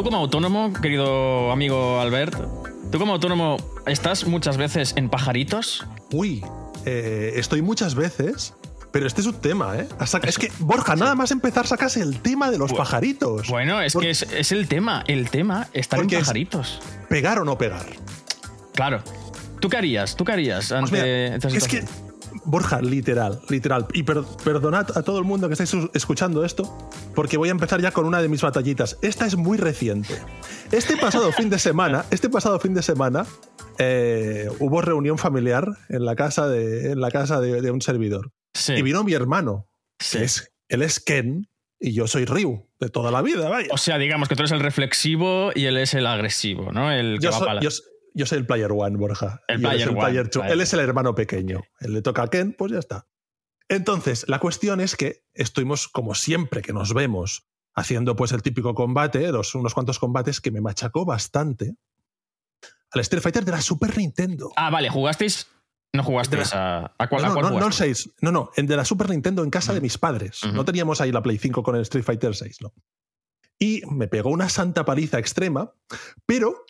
Tú como autónomo, querido amigo Albert, tú como autónomo, ¿estás muchas veces en pajaritos? Uy, eh, estoy muchas veces, pero este es un tema, ¿eh? Es que, Borja, nada más empezar sacas el tema de los pajaritos. Bueno, es que es, es el tema, el tema, estar en Porque es- pajaritos. ¿Pegar o no pegar? Claro. ¿Tú qué harías? ¿Tú qué harías Pues ante mira, esta es que, situación? Borja, literal, literal. Y per- perdonad a todo el mundo que estáis escuchando esto, porque voy a empezar ya con una de mis batallitas. Esta es muy reciente. Este pasado fin de semana, este pasado fin de semana, eh, hubo reunión familiar en la casa de, en la casa de, de un servidor. Sí. Y vino mi hermano, Sí. que es, él es Ken y yo soy Ryu, de toda la vida, vaya. O sea, digamos que tú eres el reflexivo y él es el agresivo, ¿no? El que Yo va soy, para yo, yo soy el player one, Borja. El player one, player two. player Él es el hermano pequeño. Él le toca a Ken, pues ya está. Entonces, la cuestión es que estuvimos, como siempre que nos vemos, haciendo pues el típico combate, los, unos cuantos combates que me machacó bastante. Al Street Fighter de la Super Nintendo. Ah, vale, ¿jugasteis? No jugasteis a, a cuál, no, a no, cuál no, no el jugasteis? 6. No, no, el de la Super Nintendo en casa de mis padres. No teníamos ahí la Play 5 con el Street Fighter 6, ¿no? Y me pegó una santa paliza extrema, pero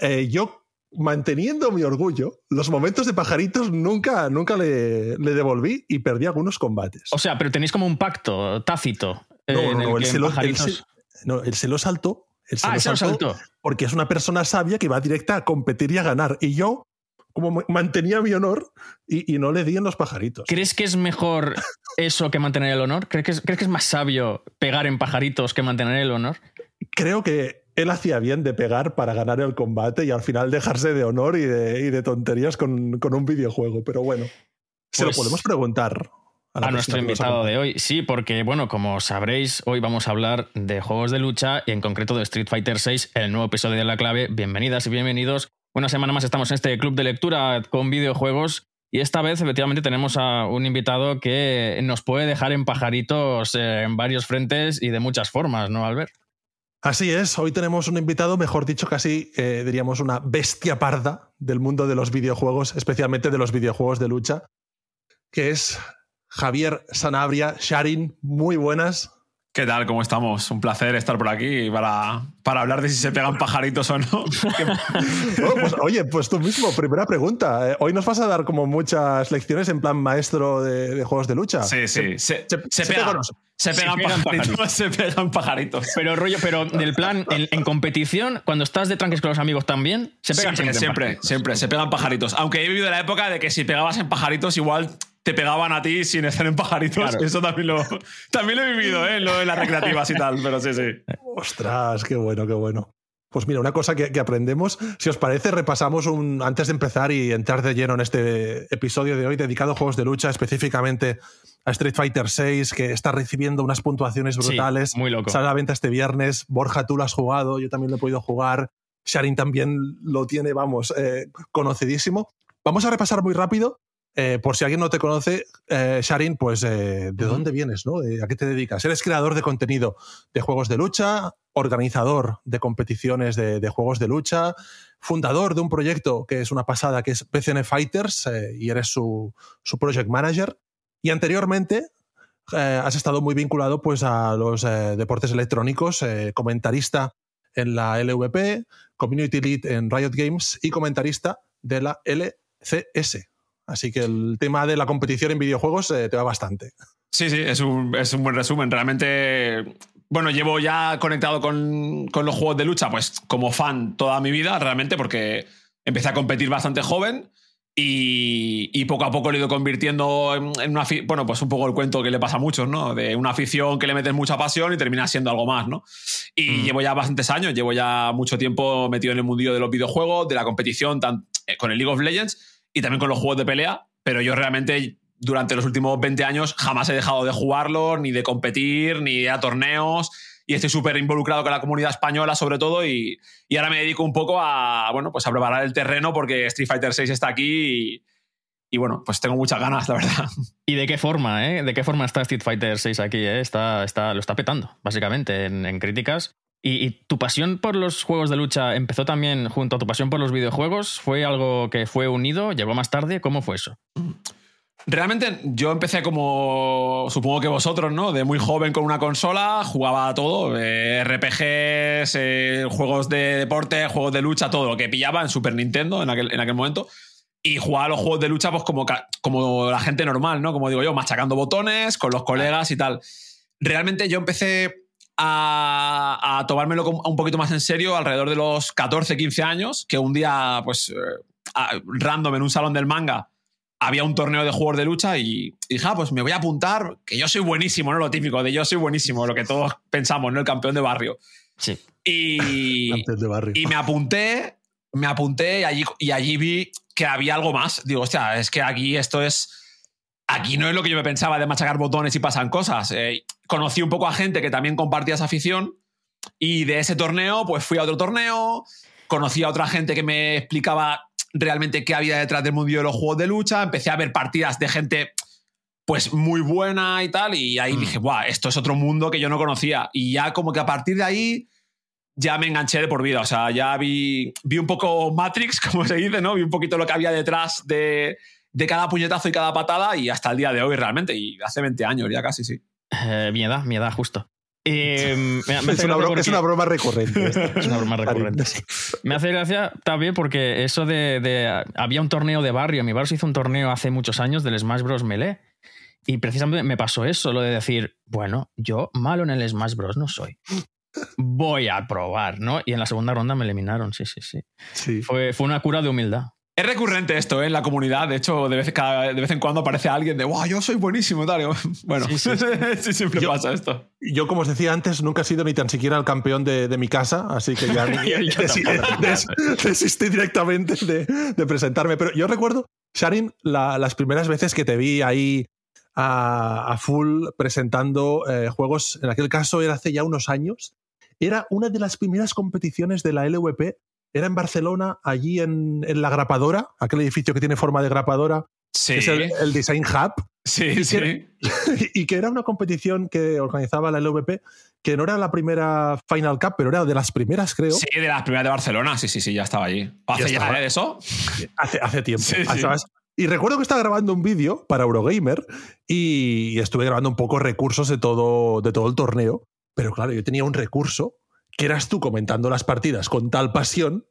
eh, yo, manteniendo mi orgullo, los momentos de pajaritos nunca, nunca le, le devolví y perdí algunos combates. O sea, pero tenéis como un pacto tácito. no, en no, el no, él se lo, él pajaritos- se- no, él se lo saltó. Él se Ah, lo se lo saltó porque es una persona sabia que va directa a competir y a ganar. Y yo, como mantenía mi honor y, y no le di en los pajaritos. ¿Crees que es mejor eso que mantener el honor? ¿Crees que, es, crees que es más sabio pegar en pajaritos que mantener el honor? creo que él hacía bien de pegar para ganar el combate y al final dejarse de honor y de, y de tonterías con, con un videojuego. Pero bueno, se Pues lo podemos preguntar a, A nuestro invitado de hoy. Sí, porque, bueno, como sabréis, hoy vamos a hablar de juegos de lucha y en concreto de Street Fighter VI, el nuevo episodio de La Clave. Bienvenidas y bienvenidos. Una semana más estamos en este club de lectura con videojuegos y esta vez efectivamente tenemos a un invitado que nos puede dejar en pajaritos eh, en varios frentes y de muchas formas, ¿no, Albert? Así es, hoy tenemos un invitado, mejor dicho, casi eh, diríamos una bestia parda del mundo de los videojuegos, especialmente de los videojuegos de lucha, que es Javier Sanabria. Sharin, muy buenas. ¿Qué tal? ¿Cómo estamos? Un placer estar por aquí para, para hablar de si se pegan pajaritos o no. Bueno, pues, oye, pues tú mismo, primera pregunta. Eh, Hoy nos vas a dar como muchas lecciones en plan maestro de, de juegos de lucha. Sí, sí. Se, se- se se pegan, pegan- se pegan pegan pajaritos. Se pegan pajaritos. Pero rollo, pero del plan, en, en competición, cuando estás de tranques con los amigos también, se pegan Siempre, siempre, pajaritos. siempre, se pegan pajaritos. Aunque he vivido la época de que si pegabas en pajaritos, igual te pegaban a ti sin estar en pajaritos. Claro. Eso también lo, también lo he vivido, ¿eh? Lo de las recreativas y tal, pero sí, sí. Ostras, qué bueno, qué bueno. Pues mira, una cosa que, que aprendemos, si os parece, repasamos un, antes de empezar y entrar de lleno en este episodio de hoy dedicado a juegos de lucha, específicamente a Street Fighter VI, que está recibiendo unas puntuaciones Sí, brutales. muy loco. Sale a la venta este viernes. Borja, tú lo has jugado, yo también lo he podido jugar. Sharin también lo tiene, vamos, eh, conocidísimo. Vamos a repasar muy rápido. eh, por si alguien no te conoce, eh, Sharin, pues eh, de dónde vienes, ¿no? ¿A qué te dedicas? Eres creador de contenido de juegos de lucha, organizador de competiciones de, de juegos de lucha, fundador de un proyecto que es una pasada, que es PCN Fighters, y eres su, su project manager. Y anteriormente eh, has estado muy vinculado pues, a los eh, deportes electrónicos, eh, comentarista en la LVP, community lead en Riot Games y comentarista de la LCS. Así que el tema de la competición en videojuegos te va bastante. Sí, sí, es un, es un buen resumen. Realmente, bueno, llevo ya conectado con, con los juegos de lucha, pues como fan toda mi vida, realmente, porque empecé a competir bastante joven Y, poco a poco lo he ido convirtiendo en, una bueno, pues un poco el cuento que le pasa a muchos, ¿no? De una afición que le metes mucha pasión y termina siendo algo más, ¿no? Y mm. llevo ya bastantes años, llevo ya mucho tiempo metido en el mundillo de los videojuegos, de la competición, tan, eh, con el League of Legends y también con los juegos de pelea, pero yo realmente durante los últimos 20 años jamás he dejado de jugarlos, ni de competir, ni de a torneos y estoy súper involucrado con la comunidad española sobre todo y, y, ahora me dedico un poco a, bueno, pues a preparar el terreno porque Street Fighter VI está aquí y, y, bueno, pues tengo muchas ganas, la verdad. ¿Y de qué forma, eh? ¿De qué forma está Street Fighter VI aquí? Eh? Está, está, lo está petando, básicamente, en, en críticas. ¿Y, ¿Y, tu pasión por los juegos de lucha empezó también junto a tu pasión por los videojuegos? ¿Fue algo que fue unido? ¿Llegó más tarde? ¿Cómo fue eso? Realmente yo empecé como, supongo que vosotros, ¿no? De muy joven con una consola, jugaba a todo, eh, RPGs, eh, juegos de deporte, juegos de lucha, todo lo que pillaba en Super Nintendo en aquel, en aquel momento. Y jugaba los juegos de lucha pues como, como la gente normal, ¿no? Como digo yo, machacando botones con los colegas y tal. Realmente yo empecé a, a tomármelo un poquito más en serio alrededor de los 14, 15 años, que un día, pues, eh, random en un salón del manga, había un torneo de juegos de lucha y, dije, ah, pues me voy a apuntar, que yo soy buenísimo, ¿no? Lo típico de yo soy buenísimo, lo que todos pensamos, ¿no? El campeón de barrio. Sí. Y, y me apunté, me apunté y allí, y allí vi que había algo más. Digo, hostia, es que aquí esto es... Aquí no es lo que yo me pensaba de machacar botones y pasan cosas. Eh, conocí un poco a gente que también compartía esa afición y de ese torneo pues fui a otro torneo, conocí a otra gente que me explicaba realmente qué había detrás del mundo de los juegos de lucha, empecé a ver partidas de gente pues muy buena y tal, y ahí mm. dije, guau, esto es otro mundo que yo no conocía. Y ya como que a partir de ahí ya me enganché de por vida, o sea, ya vi, vi un poco Matrix, como se dice, ¿no? Vi un poquito lo que había detrás de, de cada puñetazo y cada patada y hasta el día de hoy realmente, y hace 20 años ya casi, sí. Eh, mi edad, mi edad, justo. Es, una broma, recurrente. es una broma recurrente. Me hace gracia también porque eso de, Había un torneo de barrio. Mi barrio se hizo un torneo hace muchos años del Smash Bros. Melee. Y precisamente me pasó eso, lo de decir, bueno, yo malo en el Smash Bros. no soy. Voy a probar, ¿no? Y en la segunda ronda me eliminaron, sí, sí, sí. sí. Fue, fue una cura de humildad. Es recurrente esto ¿eh? en la comunidad. De hecho, de vez, de vez en cuando aparece alguien de, wow, yo soy buenísimo, tal. Bueno, sí, siempre pasa esto. Yo, como os decía antes, nunca he sido ni tan siquiera el campeón de, mi casa, así que ya desistí directamente de, presentarme. Pero yo recuerdo, Sharin, las primeras veces que te vi ahí a, full presentando eh, juegos, en aquel caso era hace ya unos años, era una de las primeras competiciones de la LVP era en Barcelona, allí en, la grapadora, aquel edificio que tiene forma de grapadora, sí. es el, Design Hub. Sí, y sí. Que, y que era una competición que organizaba la LVP, que no era la primera Final Cup, pero era de las primeras, creo. Sí, de las primeras de Barcelona, sí, sí, sí, ya estaba allí. ¿Hace ya, de eso? Hace, hace tiempo. Y recuerdo que estaba grabando un vídeo para Eurogamer y, estuve grabando un poco recursos de todo, de todo el torneo. Pero claro, yo tenía un recurso que eras tú comentando las partidas con tal pasión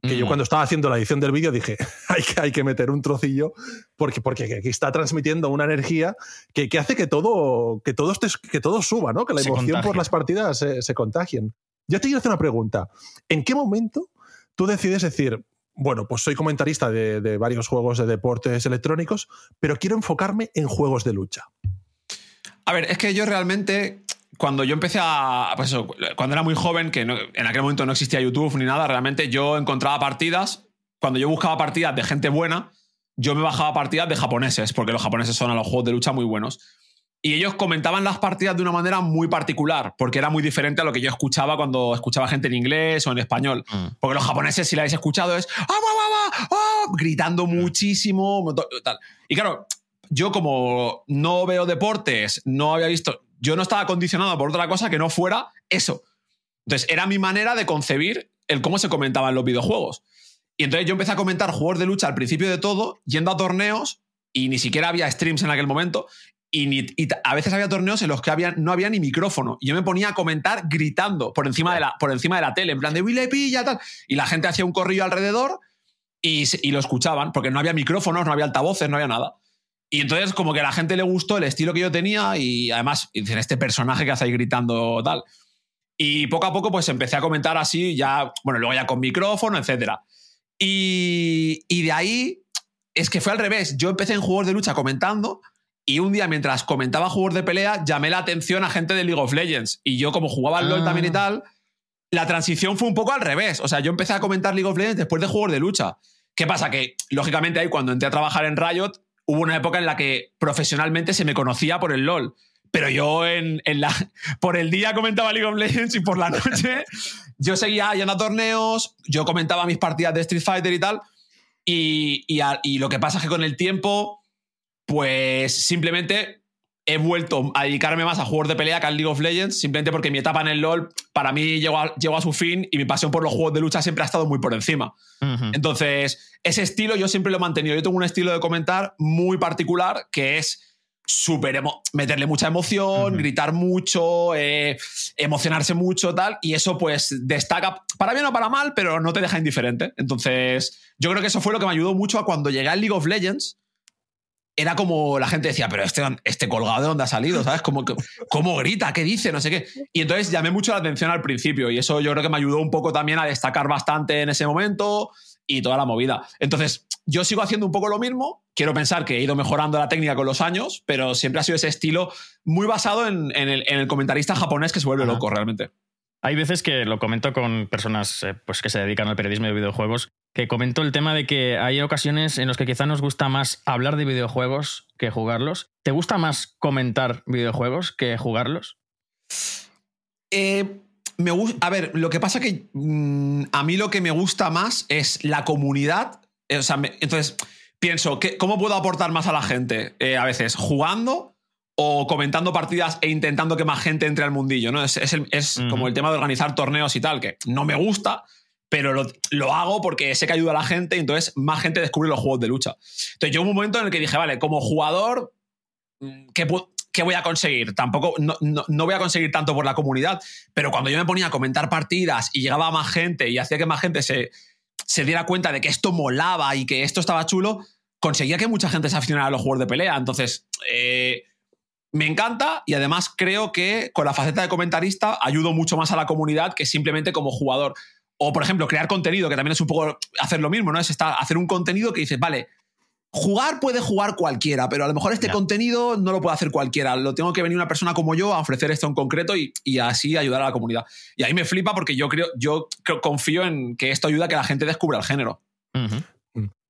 que yo mm. cuando estaba haciendo la edición del vídeo dije, hay que, hay que meter un trocillo porque, porque aquí está transmitiendo una energía que, que hace que todo, que, todo que todo suba, ¿no? que la emoción por las partidas se, se contagien. Yo te quiero hacer una pregunta. ¿En qué momento tú decides decir, bueno, pues soy comentarista de, de varios juegos de deportes electrónicos, pero quiero enfocarme en juegos de lucha? A ver, es que yo realmente cuando yo empecé a. Pues eso, cuando era muy joven, que en aquel momento no existía YouTube ni nada, realmente yo encontraba partidas. Cuando yo buscaba partidas de gente buena, yo me bajaba partidas de japoneses, porque los japoneses son a los juegos de lucha muy buenos. Y ellos comentaban las partidas de una manera muy particular, porque era muy diferente a lo que yo escuchaba cuando escuchaba gente en inglés o en español. Mm. Porque los japoneses, si la habéis escuchado, es ¡Ah, va, va, va! gritando mm. muchísimo. Tal. Y claro, yo como no veo deportes, no había visto yo no estaba condicionado por otra cosa que no fuera eso. Entonces, era mi manera de concebir el cómo se comentaban los videojuegos. Y entonces yo empecé a comentar juegos de lucha al principio de todo, yendo a torneos, y ni siquiera había streams en aquel momento, y, a veces había torneos en los que no había ni micrófono. Y yo me ponía a comentar gritando por encima de la, por encima de la tele, en plan de Willy pilla, tal. Y la gente hacía un corrillo alrededor y, lo escuchaban, porque no había micrófonos, no había altavoces, no había nada. Y entonces como que a la gente le gustó el estilo que yo tenía y además dicen este personaje que hace ahí gritando tal. Y poco a poco pues empecé a comentar así, ya, bueno, luego ya con micrófono, etc. Y, y de ahí es que fue al revés. Yo empecé en juegos de lucha comentando y un día mientras comentaba juegos de pelea llamé la atención a gente de League of Legends. Y yo como jugaba al LoL también y Ah. tal, la transición fue un poco al revés. O sea, yo empecé a comentar League of Legends después de juegos de lucha. ¿Qué pasa? Que lógicamente ahí cuando entré a trabajar en Riot hubo una época en la que profesionalmente se me conocía por el LoL. Pero yo en, en la, por el día comentaba League of Legends y por la noche yo seguía yendo a torneos, yo comentaba mis partidas de Street Fighter y tal. Y, y y lo que pasa es que con el tiempo, pues simplemente he vuelto a dedicarme más a juegos de pelea que al League of Legends, simplemente porque mi etapa en el LoL para mí llegó a, llegó a su fin y mi pasión por los juegos de lucha siempre ha estado muy por encima. Entonces, ese estilo yo siempre lo he mantenido. Yo tengo un estilo de comentar muy particular que es súper meterle mucha emoción, gritar mucho, eh, emocionarse mucho, tal, y eso pues destaca, para bien o para mal, pero no te deja indiferente. Entonces, yo creo que eso fue lo que me ayudó mucho a cuando llegué al League of Legends. Era como la gente decía, pero este, este colgado de dónde ha salido, ¿sabes? Que- ¿Cómo grita? ¿Qué dice? No sé qué. Y entonces llamé mucho la atención al principio y eso yo creo que me ayudó un poco también a destacar bastante en ese momento y toda la movida. Entonces, yo sigo haciendo un poco lo mismo. Quiero pensar que he ido mejorando la técnica con los años, pero siempre ha sido ese estilo muy basado en, en el, en el comentarista japonés que se vuelve Ajá. loco realmente. Hay veces que lo comento con personas eh, pues, que se dedican al periodismo de videojuegos, que comento el tema de que hay ocasiones en las que quizá nos gusta más hablar de videojuegos que jugarlos. ¿Te gusta más comentar videojuegos que jugarlos? Eh, me a ver, lo que pasa que mm, a mí lo que me gusta más es la comunidad. Eh, o sea, entonces pienso, ¿qué- ¿cómo puedo aportar más a la gente? Eh, a veces jugando o comentando partidas e intentando que más gente entre al mundillo, ¿no? Es, es el- es Ujú. como el tema de organizar torneos y tal, que no me gusta, pero lo, lo hago porque sé que ayuda a la gente y entonces más gente descubre los juegos de lucha. Entonces yo hubo un momento en el que dije, vale, como jugador, mm, ¿qué, qué voy a conseguir? Tampoco, no, no- no voy a conseguir tanto por la comunidad, pero cuando yo me ponía a comentar partidas y llegaba más gente y hacía que más gente se, se diera cuenta de que esto molaba y que esto estaba chulo, conseguía que mucha gente se aficionara a los juegos de pelea. Entonces, eh, me encanta y además creo que con la faceta de comentarista ayudo mucho más a la comunidad que simplemente como jugador. O, por ejemplo, crear contenido, que también es un poco hacer lo mismo, ¿no? Es estar, hacer un contenido que dices, vale, jugar puede jugar cualquiera, pero a lo mejor este contenido no lo puede hacer cualquiera. Lo tengo que venir una persona como yo a ofrecer esto en concreto y, y así ayudar a la comunidad. Y ahí me flipa porque yo creo, yo creo- confío en que esto ayuda a que la gente descubra el género.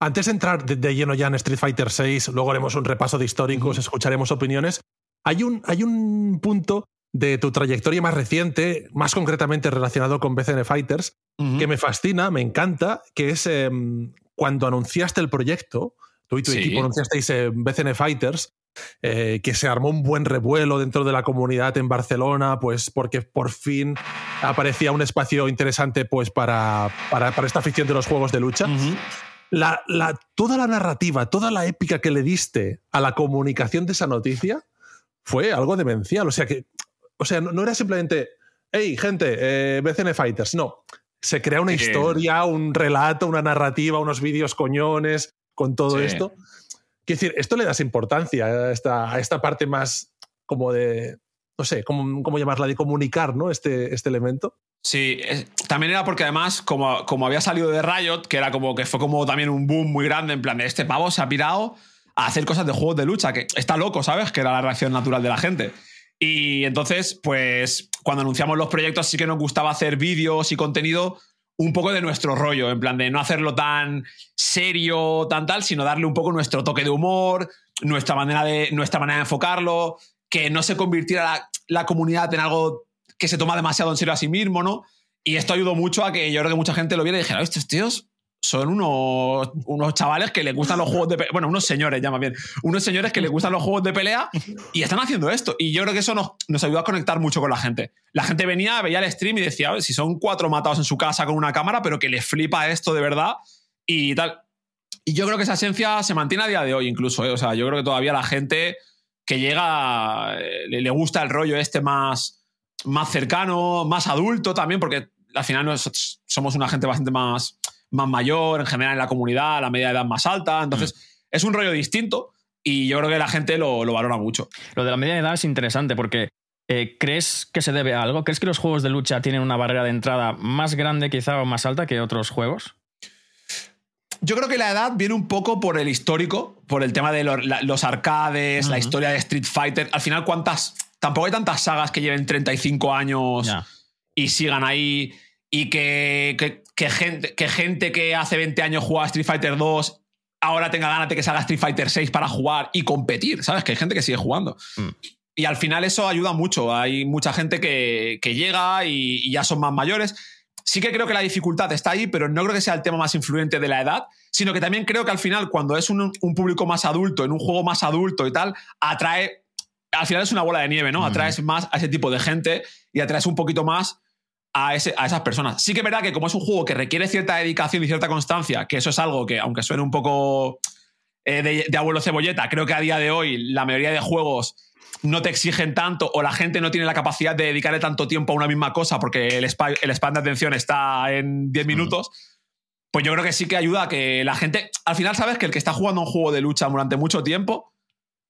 Antes de entrar de, lleno ya en Street Fighter VI, luego haremos un repaso de históricos, escucharemos opiniones. Hay un, hay un punto de tu trayectoria más reciente, más concretamente relacionado con BCN Fighters, que me fascina, me encanta, que es em, cuando anunciaste el proyecto, tú y tu Sí. equipo anunciasteis eh, BCN Fighters, eh, que se armó un buen revuelo dentro de la comunidad en Barcelona, pues porque por fin aparecía un espacio interesante pues para, para, para esta afición de los juegos de lucha. Ujú. La, la- toda la narrativa, toda la épica que le diste a la comunicación de esa noticia fue algo demencial. O sea que, o sea, no, no era simplemente, hey, gente, eh, BCN Fighters. No. Se crea una historia, un relato, una narrativa, unos vídeos coñones con todo Sí. esto. Quiero decir, esto le das importancia a esta, a esta parte más como de, no sé, ¿cómo, cómo llamarla? De comunicar, ¿no? Este, este elemento. Sí, es- también era porque además, como, como había salido de Riot, que era como que fue como también un boom muy grande, en plan de este pavo se ha pirado hacer cosas de juegos de lucha, que está loco, ¿sabes? Que era la reacción natural de la gente. Y entonces, pues, cuando anunciamos los proyectos, sí que nos gustaba hacer vídeos y contenido un poco de nuestro rollo, en plan de no hacerlo tan serio, tan tal, sino darle un poco nuestro toque de humor, nuestra manera de, nuestra manera de enfocarlo, que no se convirtiera la, la comunidad en algo que se toma demasiado en serio a sí mismo, ¿no? Y esto ayudó mucho a que yo creo que mucha gente lo viera y dijera, estos tíos son unos, unos chavales que les gustan los juegos de pelea. Bueno, unos señores, ya más bien. Unos señores que les gustan los juegos de pelea y están haciendo esto. Y yo creo que eso nos, nos ayudó a conectar mucho con la gente. La gente venía, veía el stream y decía, "A ver, si son cuatro matados en su casa con una cámara, pero que les flipa esto de verdad y tal. Y yo creo que esa esencia se mantiene a día de hoy incluso. ¿eh? O sea, yo creo que todavía la gente que llega eh, le gusta el rollo este más, más cercano, más adulto también, porque al final nosotros somos una gente bastante más, más mayor, en general en la comunidad, la media de edad más alta. Entonces, es un rollo distinto y yo creo que la gente lo, lo valora mucho. Lo de la media edad es interesante porque eh, ¿crees que se debe a algo? ¿Crees que los juegos de lucha tienen una barrera de entrada más grande quizá o más alta que otros juegos? yo creo que la edad viene un poco por el histórico, por el tema de los, arcades, la historia de Street Fighter. Al final, ¿cuántas? Tampoco hay tantas sagas que lleven 35 años y sigan ahí. Y que, que, gente, que gente que hace 20 años jugaba Street Fighter 2 ahora tenga ganas de que salga Street Fighter 6 para jugar y competir, ¿sabes? Que hay gente que sigue jugando. Mm. Y al final eso ayuda mucho. Hay mucha gente que, llega y, ya son más mayores. Sí que creo que la dificultad está ahí, pero no creo que sea el tema más influyente de la edad, sino que también creo que al final, cuando es un, público más adulto, en un juego más adulto y tal, atrae. Al final es una bola de nieve, ¿no? Atraes más a ese tipo de gente y atraes un poquito más a, ese, a, esas personas. Sí que es verdad que como es un juego que requiere cierta dedicación y cierta constancia, que eso es algo que, aunque suene un poco eh, de, abuelo cebolleta, creo que a día de hoy la mayoría de juegos no te exigen tanto o la gente no tiene la capacidad de dedicarle tanto tiempo a una misma cosa porque el, el span de atención está en 10 minutos, pues yo creo que sí que ayuda a que la gente, al final sabes que el que está jugando un juego de lucha durante mucho tiempo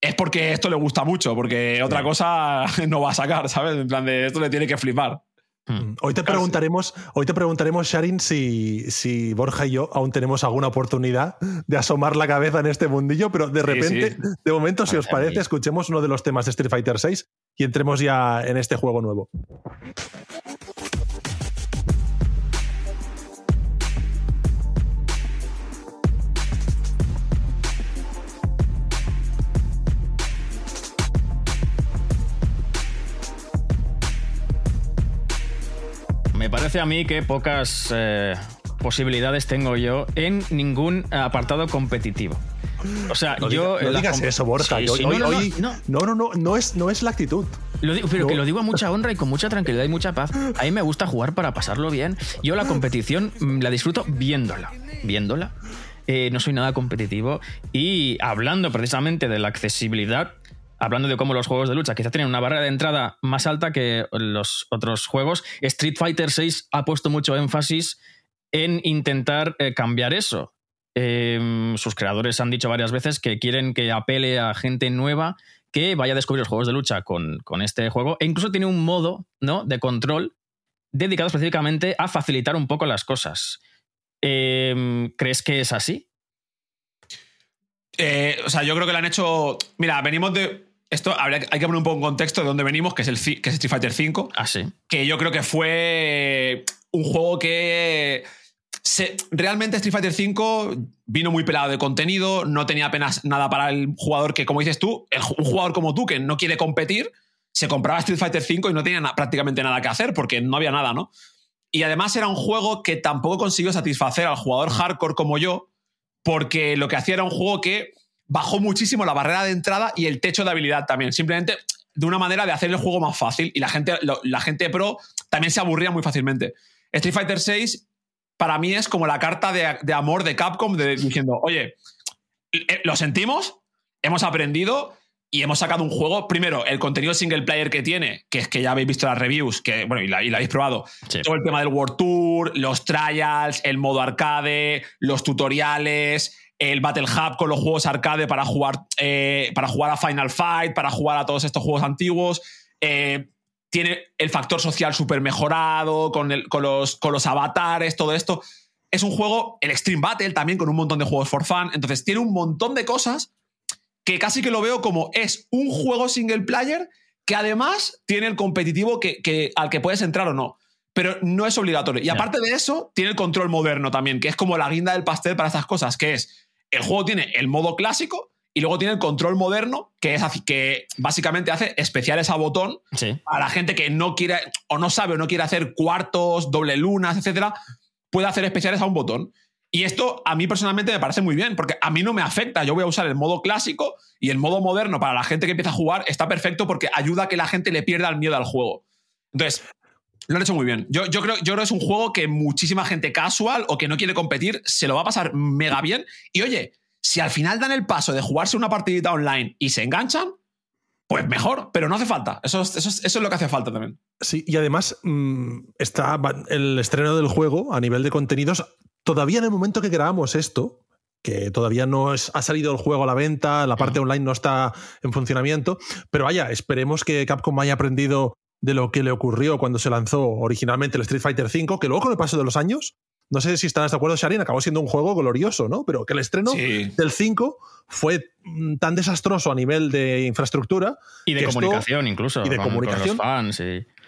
es porque esto le gusta mucho, porque otra cosa no va a sacar, ¿sabes? En plan de esto le tiene que flipar. Hmm. Mm. Hoy te preguntaremos, hoy te preguntaremos, Sharin, si, si, Borja y yo aún tenemos alguna oportunidad de asomar la cabeza en este mundillo, pero de repente, de momento, si os parece, escuchemos uno de los temas de Street Fighter VI y entremos ya en este juego nuevo. Me parece a mí que pocas eh, posibilidades tengo yo en ningún apartado competitivo. O sea, yo. no digas eso, Borja. no, no, no, no, es, no es la actitud. pero que lo digo a mucha honra y con mucha tranquilidad y mucha paz. A mí me gusta jugar para pasarlo bien. Yo la competición mm, la disfruto viéndola. Viéndola. Eh, no soy nada competitivo. Y hablando precisamente de la accesibilidad, hablando de cómo los juegos de lucha quizá tienen una barrera de entrada más alta que los otros juegos, Street Fighter VI ha puesto mucho énfasis en intentar eh, cambiar eso. Em, sus creadores han dicho varias veces que quieren que apele a gente nueva que vaya a descubrir los juegos de lucha con, este juego e incluso tiene un modo ¿no? de control dedicado específicamente a facilitar un poco las cosas. Em, ¿Crees que es así? Eh, o sea, yo creo que lo han hecho. Mira, venimos de esto hay que poner un poco en contexto de dónde venimos, que es, el, que es Street Fighter V. Ah, sí. Que yo creo que fue un juego que. realmente Street Fighter V vino muy pelado de contenido, no tenía apenas nada para el jugador que, como dices tú, un jugador como tú que no quiere competir, se compraba Street Fighter V y no tenía prácticamente nada que hacer porque no había nada, ¿no? Y además era un juego que tampoco consiguió satisfacer al jugador hardcore como yo, porque lo que hacía era un juego que bajó muchísimo la barrera de entrada y el techo de habilidad también. Simplemente de una manera de hacer el juego más fácil y la gente, la gente pro también se aburría muy fácilmente. Street Fighter VI para mí es como la carta de, amor de Capcom diciendo, oye, eh, lo sentimos, hemos aprendido y hemos sacado un juego. Primero, el contenido single player que tiene, que es que ya habéis visto las reviews, que bueno, y la, y la habéis probado. Todo el tema del World Tour, los trials, el modo arcade, los tutoriales, el Battle Hub con los juegos arcade para jugar, eh, para jugar a Final Fight, para jugar a todos estos juegos antiguos. Eh, tiene el factor social súper mejorado, con, con, los, con los avatares, todo esto. Es un juego, el Extreme Battle también, con un montón de juegos for fun. Entonces, tiene un montón de cosas que casi que lo veo como es un juego single player que además tiene el competitivo que, al que puedes entrar o no. Pero no es obligatorio. Y aparte de eso, tiene el control moderno también, que es como la guinda del pastel para estas cosas, que es el juego tiene el modo clásico y luego tiene el control moderno, que es que básicamente hace especiales a botón a la gente que no quiere o no sabe o no quiere hacer cuartos, doble lunas, etcétera, puede hacer especiales a un botón. Y esto a mí personalmente me parece muy bien, porque a mí no me afecta. Yo voy a usar el modo clásico y el modo moderno para la gente que empieza a jugar está perfecto porque ayuda a que la gente le pierda el miedo al juego. Entonces, lo han hecho muy bien. Yo, yo, creo, yo creo que es un juego que muchísima gente casual o que no quiere competir se lo va a pasar mega bien. Y oye, si al final dan el paso de jugarse una partidita online y se enganchan, pues mejor, pero no hace falta. Eso, eso, eso es lo que hace falta también. Sí, y además mm, está el estreno del juego a nivel de contenidos. Todavía en el momento que grabamos esto, que todavía no es, ha salido el juego a la venta, la parte online no está en funcionamiento, pero vaya, esperemos que Capcom haya aprendido de lo que le ocurrió cuando se lanzó originalmente el Street Fighter V, que luego con el paso de los años no sé si estarás de acuerdo, Sharin, acabó siendo un juego glorioso, ¿no? Pero que el estreno del 5 fue mm, tan desastroso a nivel de infraestructura. Y de comunicación, incluso. Y de comunicación. fans,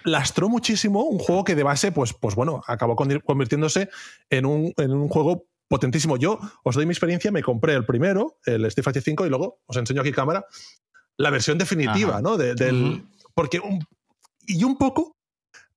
Lastró muchísimo un juego que de base, pues, pues bueno, acabó convirtiéndose en un, en un juego potentísimo. Yo os doy mi experiencia, me compré el primero, el Street Fighter 5, y luego os enseño aquí cámara la versión definitiva, ¿no? del, Porque y un poco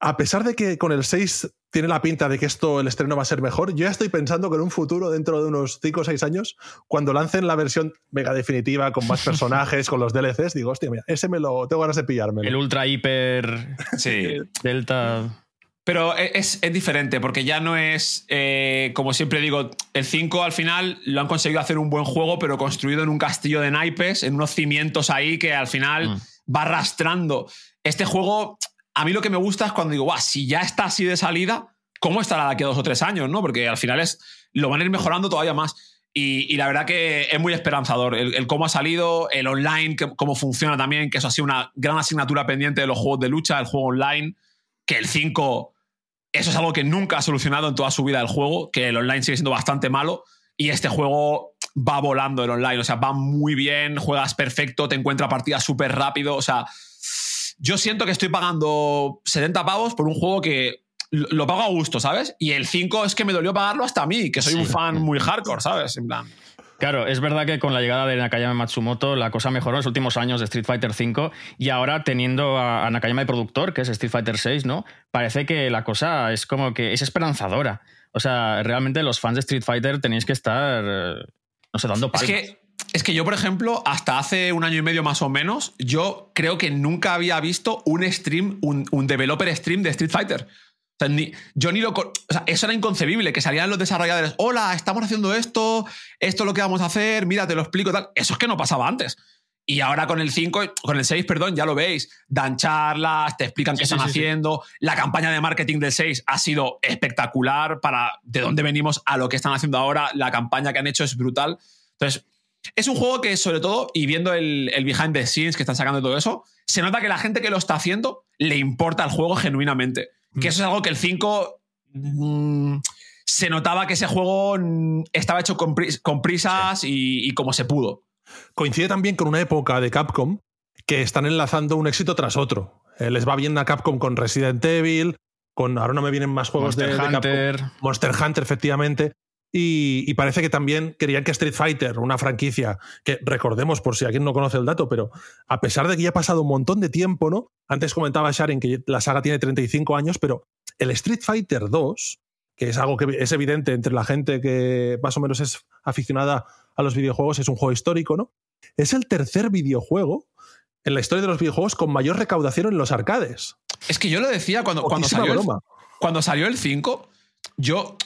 a pesar de que con el 6 tiene la pinta de que esto, el estreno va a ser mejor, yo ya estoy pensando que en un futuro, dentro de unos 5 o 6 años, cuando lancen la versión mega definitiva, con más personajes, con los DLCs, digo, hostia, mira, ese me lo tengo ganas de pillarme. El ultra hiper sí. delta. Pero e, es, es, diferente, porque ya no es, eh, como siempre digo, el 5 al final lo han conseguido hacer un buen juego, pero construido en un castillo de naipes, en unos cimientos ahí que al final mm. va arrastrando. Este juego a mí lo que me gusta es cuando digo, guau, si ya está así de salida, ¿cómo estará de aquí a dos o tres años? ¿no? Porque al final es, lo van a ir mejorando todavía más. Y, la verdad que es muy esperanzador el, cómo ha salido, el online, cómo funciona también, que eso ha sido una gran asignatura pendiente de los juegos de lucha, el juego online, que el 5, eso es algo que nunca ha solucionado en toda su vida el juego, que el online sigue siendo bastante malo. Y este juego va volando el online, o sea, va muy bien, juegas perfecto, te encuentra partidas súper rápido, o sea, yo siento que estoy pagando 70 pavos por un juego que lo pago a gusto, ¿sabes? Y el 5 es que me dolió pagarlo hasta a mí, que soy un fan muy hardcore, ¿sabes? En plan. Claro, es verdad que con la llegada de Nakayama Matsumoto la cosa mejoró en los últimos años de Street Fighter V y ahora teniendo a, Nakayama de productor, que es Street Fighter VI, ¿no? Parece que la cosa es como que es esperanzadora. O sea, realmente los fans de Street Fighter tenéis que estar, eh, no sé, dando palmas. Es que es que yo, por ejemplo, hasta hace un año y medio más o menos, yo creo que nunca había visto un stream, un, developer stream de Street Fighter. O sea, yo ni lo. O sea, eso era inconcebible, que salían los desarrolladores. Hola, estamos haciendo esto, esto es lo que vamos a hacer, mira, te lo explico, tal. Eso es que no pasaba antes. Y ahora con el 5, con el 6, perdón, ya lo veis. Dan charlas, te explican qué están haciendo. La campaña de marketing del 6 ha sido espectacular para de dónde venimos a lo que están haciendo ahora. La campaña que han hecho es brutal. Entonces, es un juego que, sobre todo, y viendo el, behind the scenes que están sacando todo eso, se nota que la gente que lo está haciendo le importa el juego genuinamente. Que eso es algo que el 5 mm, se notaba que ese juego mm, estaba hecho con, prisas y, como se pudo. Coincide también con una época de Capcom que están enlazando un éxito tras otro. Eh, les va bien a Capcom con Resident Evil, con ahora no me vienen más juegos de, Hunter. Monster Hunter, efectivamente. Y, parece que también querían que Street Fighter, una franquicia que recordemos por si alguien no conoce el dato, pero a pesar de que ya ha pasado un montón de tiempo, ¿no? Antes comentaba Sharon que la saga tiene 35 años, pero el Street Fighter 2, que es algo que es evidente entre la gente que más o menos es aficionada a los videojuegos, es un juego histórico, ¿no? Es el tercer videojuego en la historia de los videojuegos con mayor recaudación en los arcades. Es que yo lo decía cuando, cuando salió, el, cuando salió el 5, yo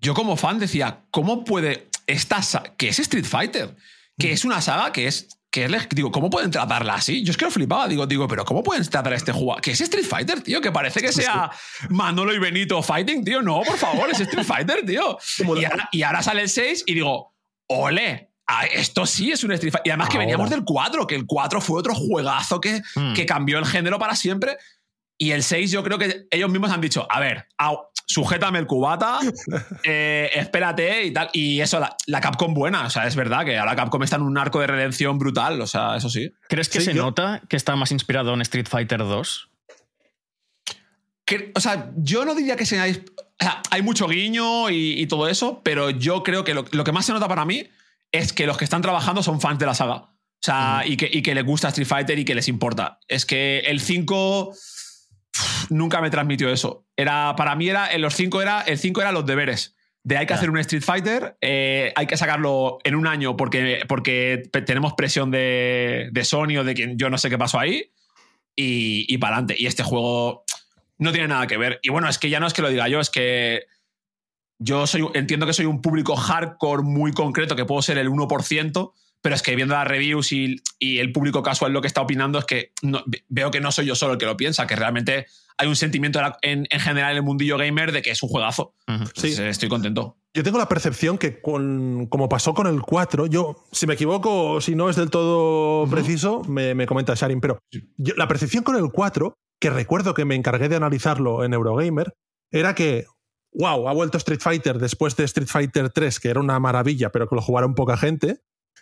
yo como fan decía, ¿cómo puede esta que es Street Fighter, que es una saga que es que es, digo, ¿cómo pueden tratarla así? Yo es que lo flipaba, digo, digo, pero ¿cómo pueden tratar a este jugador? Que es Street Fighter, tío, que parece que sea Manolo y Benito fighting, tío. No, por favor, es Street Fighter, tío. Y ahora, sale el 6 y digo, ole, esto sí es un Street Fighter. Y además que veníamos del 4, que el 4 fue otro juegazo que, hmm. que cambió el género para siempre. Y el 6 yo creo que ellos mismos han dicho, a ver, sujétame el cubata, eh, espérate y tal. Y eso, la, Capcom buena, o sea, es verdad que ahora Capcom está en un arco de redención brutal, o sea, eso sí. ¿Crees que se nota que está más inspirado en Street Fighter 2? o sea, yo no diría que sea... O sea, hay mucho guiño y, todo eso, pero yo creo que lo, que más se nota para mí es que los que están trabajando son fans de la saga. O sea, y, que, y que les gusta Street Fighter y que les importa. Es que el 5 nunca me transmitió eso. Era, para mí era, en los cinco era, el 5 era los deberes. De hay que hacer un Street Fighter, eh, hay que sacarlo en un año porque, porque tenemos presión de, de Sony o de quien yo no sé qué pasó ahí. Y, y para adelante. Y este juego no tiene nada que ver. Y bueno, es que ya no es que lo diga yo, es que yo soy, entiendo que soy un público hardcore muy concreto, que puedo ser el 1%, pero es que viendo las reviews y, el público casual lo que está opinando es que veo que no soy yo solo el que lo piensa, que realmente hay un sentimiento en, general en el mundillo gamer de que es un juegazo. Sí. estoy contento. Yo tengo la percepción que con, como pasó con el 4, yo, si me equivoco o si no es del todo preciso, me, comenta Sharin, pero la percepción con el 4, que recuerdo que me encargué de analizarlo en Eurogamer, era que wow, ha vuelto Street Fighter después de Street Fighter 3, que era una maravilla, pero que lo jugaron poca gente.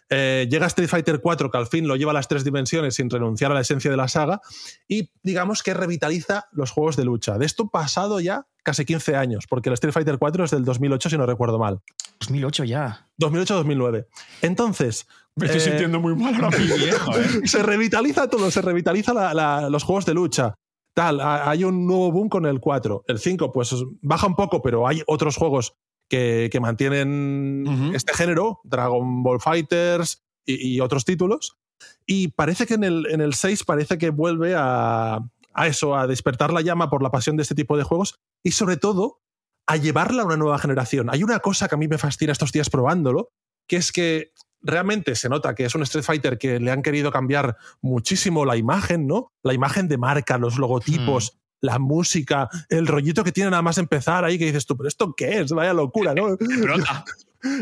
Eh, llega Street Fighter 4, que al fin lo lleva a las tres dimensiones sin renunciar a la esencia de la saga, y digamos que revitaliza los juegos de lucha. De esto pasado ya casi 15 años, porque el Street Fighter 4 es del 2008, si no recuerdo mal. 2008 ya. 2008-2009. Entonces. Me estoy eh, sintiendo muy mal ahora mismo. ¿eh? se revitaliza todo, se revitaliza la- la- los juegos de lucha. Tal, ha- hay un nuevo boom con el 4. El 5, pues baja un poco, pero hay otros juegos que, que mantienen este género, Dragon Ball Fighters y, y otros títulos. Y parece que en el, en el 6 parece que vuelve a, a eso, a despertar la llama por la pasión de este tipo de juegos y sobre todo a llevarla a una nueva generación. Hay una cosa que a mí me fascina estos días probándolo, que es que realmente se nota que es un Street Fighter que le han querido cambiar muchísimo la imagen, ¿no? La imagen de marca, los logotipos, la música, el rollito que tiene nada más empezar ahí que dices tú, pero ¿esto qué es? Vaya locura, ¿no?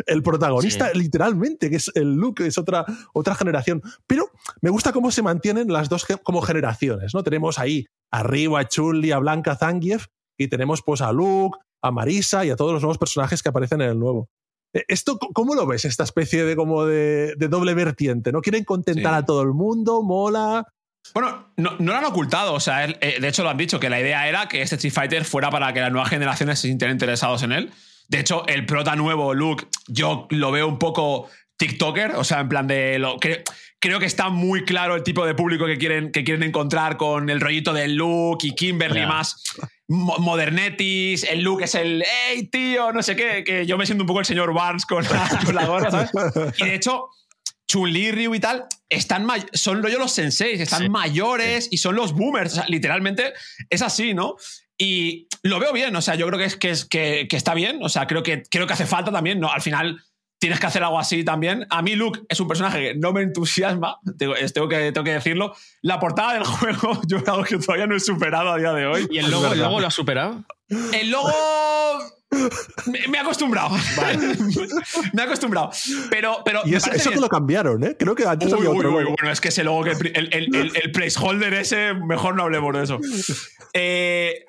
El protagonista, Sí. literalmente, que es el look, es otra, otra generación. Pero me gusta cómo se mantienen las dos como generaciones, ¿no? Tenemos ahí arriba a Chun-Li, a Blanca Zangief, y tenemos pues a Luke, a Marisa y a todos los nuevos personajes que aparecen en el nuevo. Eh, ¿Esto cómo lo ves? Esta especie de como de, de doble vertiente, ¿no? Quieren contentar Sí. a todo el mundo, mola. Bueno, no, no lo han ocultado. O sea, eh, de hecho lo han dicho, que la idea era que este Street Fighter fuera para que las nuevas generaciones se sintieran interesados en él. De hecho, el prota nuevo, Luke, yo lo veo un poco TikToker. O sea, en plan de. Lo, cre- creo que está muy claro el tipo de público que quieren, que quieren encontrar con el rollito de Luke y Kimberly Ya. más. mo- Modernetis, el Luke es el ¡Ey, tío! No sé qué, que yo me siento un poco el señor Barnes con la, con la gorra, ¿sabes? Y de hecho, Chun-Li, Ryu y tal, están son rollo los senseis, están Sí. mayores y son los boomers. O sea, literalmente es así, ¿no? Y lo veo bien, o sea, yo creo que, es, que, es, que, que está bien, o sea, creo que, creo que hace falta también, ¿no? Al final tienes que hacer algo así también. A mí Luke es un personaje que no me entusiasma, tengo, es- tengo, que, tengo que decirlo. La portada del juego yo algo que todavía no he superado a día de hoy. ¿Y el logo, el logo lo ha superado? El logo. Me me he acostumbrado. me he acostumbrado. Pero, pero Y eso que lo cambiaron, ¿eh? Creo que antes Uy, había otro uy, bueno, es que ese logo, que el, el- el- el placeholder ese, mejor no hablemos de eso. Eh,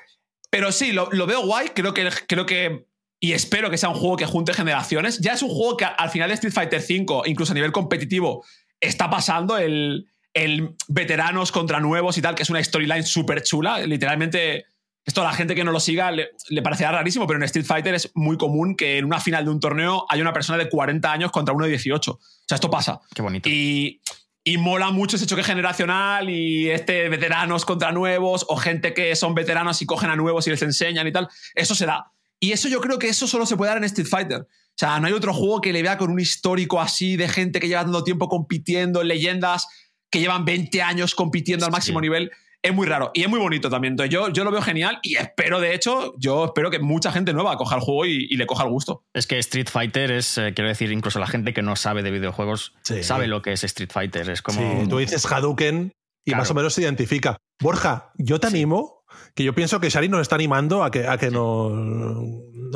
pero sí, lo, lo veo guay. Creo que, creo que. Y espero que sea un juego que junte generaciones. Ya es un juego que al final de Street Fighter V, incluso a nivel competitivo, está pasando el, el veteranos contra nuevos y tal, que es una storyline súper chula. Literalmente, esto a la gente que no lo siga le, le parecerá rarísimo, pero en Street Fighter es muy común que en una final de un torneo haya una persona de 40 años contra uno de 18. O sea, esto pasa. Qué bonito. Y, y mola mucho ese choque generacional y este veteranos contra nuevos o gente que son veteranos y cogen a nuevos y les enseñan y tal. Eso se da. Y eso yo creo que eso solo se puede dar en Street Fighter. O sea, no hay otro juego que le vea con un histórico así de gente que lleva tanto tiempo compitiendo, leyendas que llevan 20 años compitiendo al máximo Sí. nivel. Es muy raro y es muy bonito también. Entonces yo, yo lo veo genial y espero, de hecho, yo espero que mucha gente nueva coja el juego y, y le coja el gusto. Es que Street Fighter es, eh, quiero decir, incluso la gente que no sabe de videojuegos Sí. sabe lo que es Street Fighter. Es como. Sí, tú dices Hadouken y Claro. más o menos se identifica. Borja, yo te Sí. animo, que yo pienso que Shari nos está animando a que, a que nos.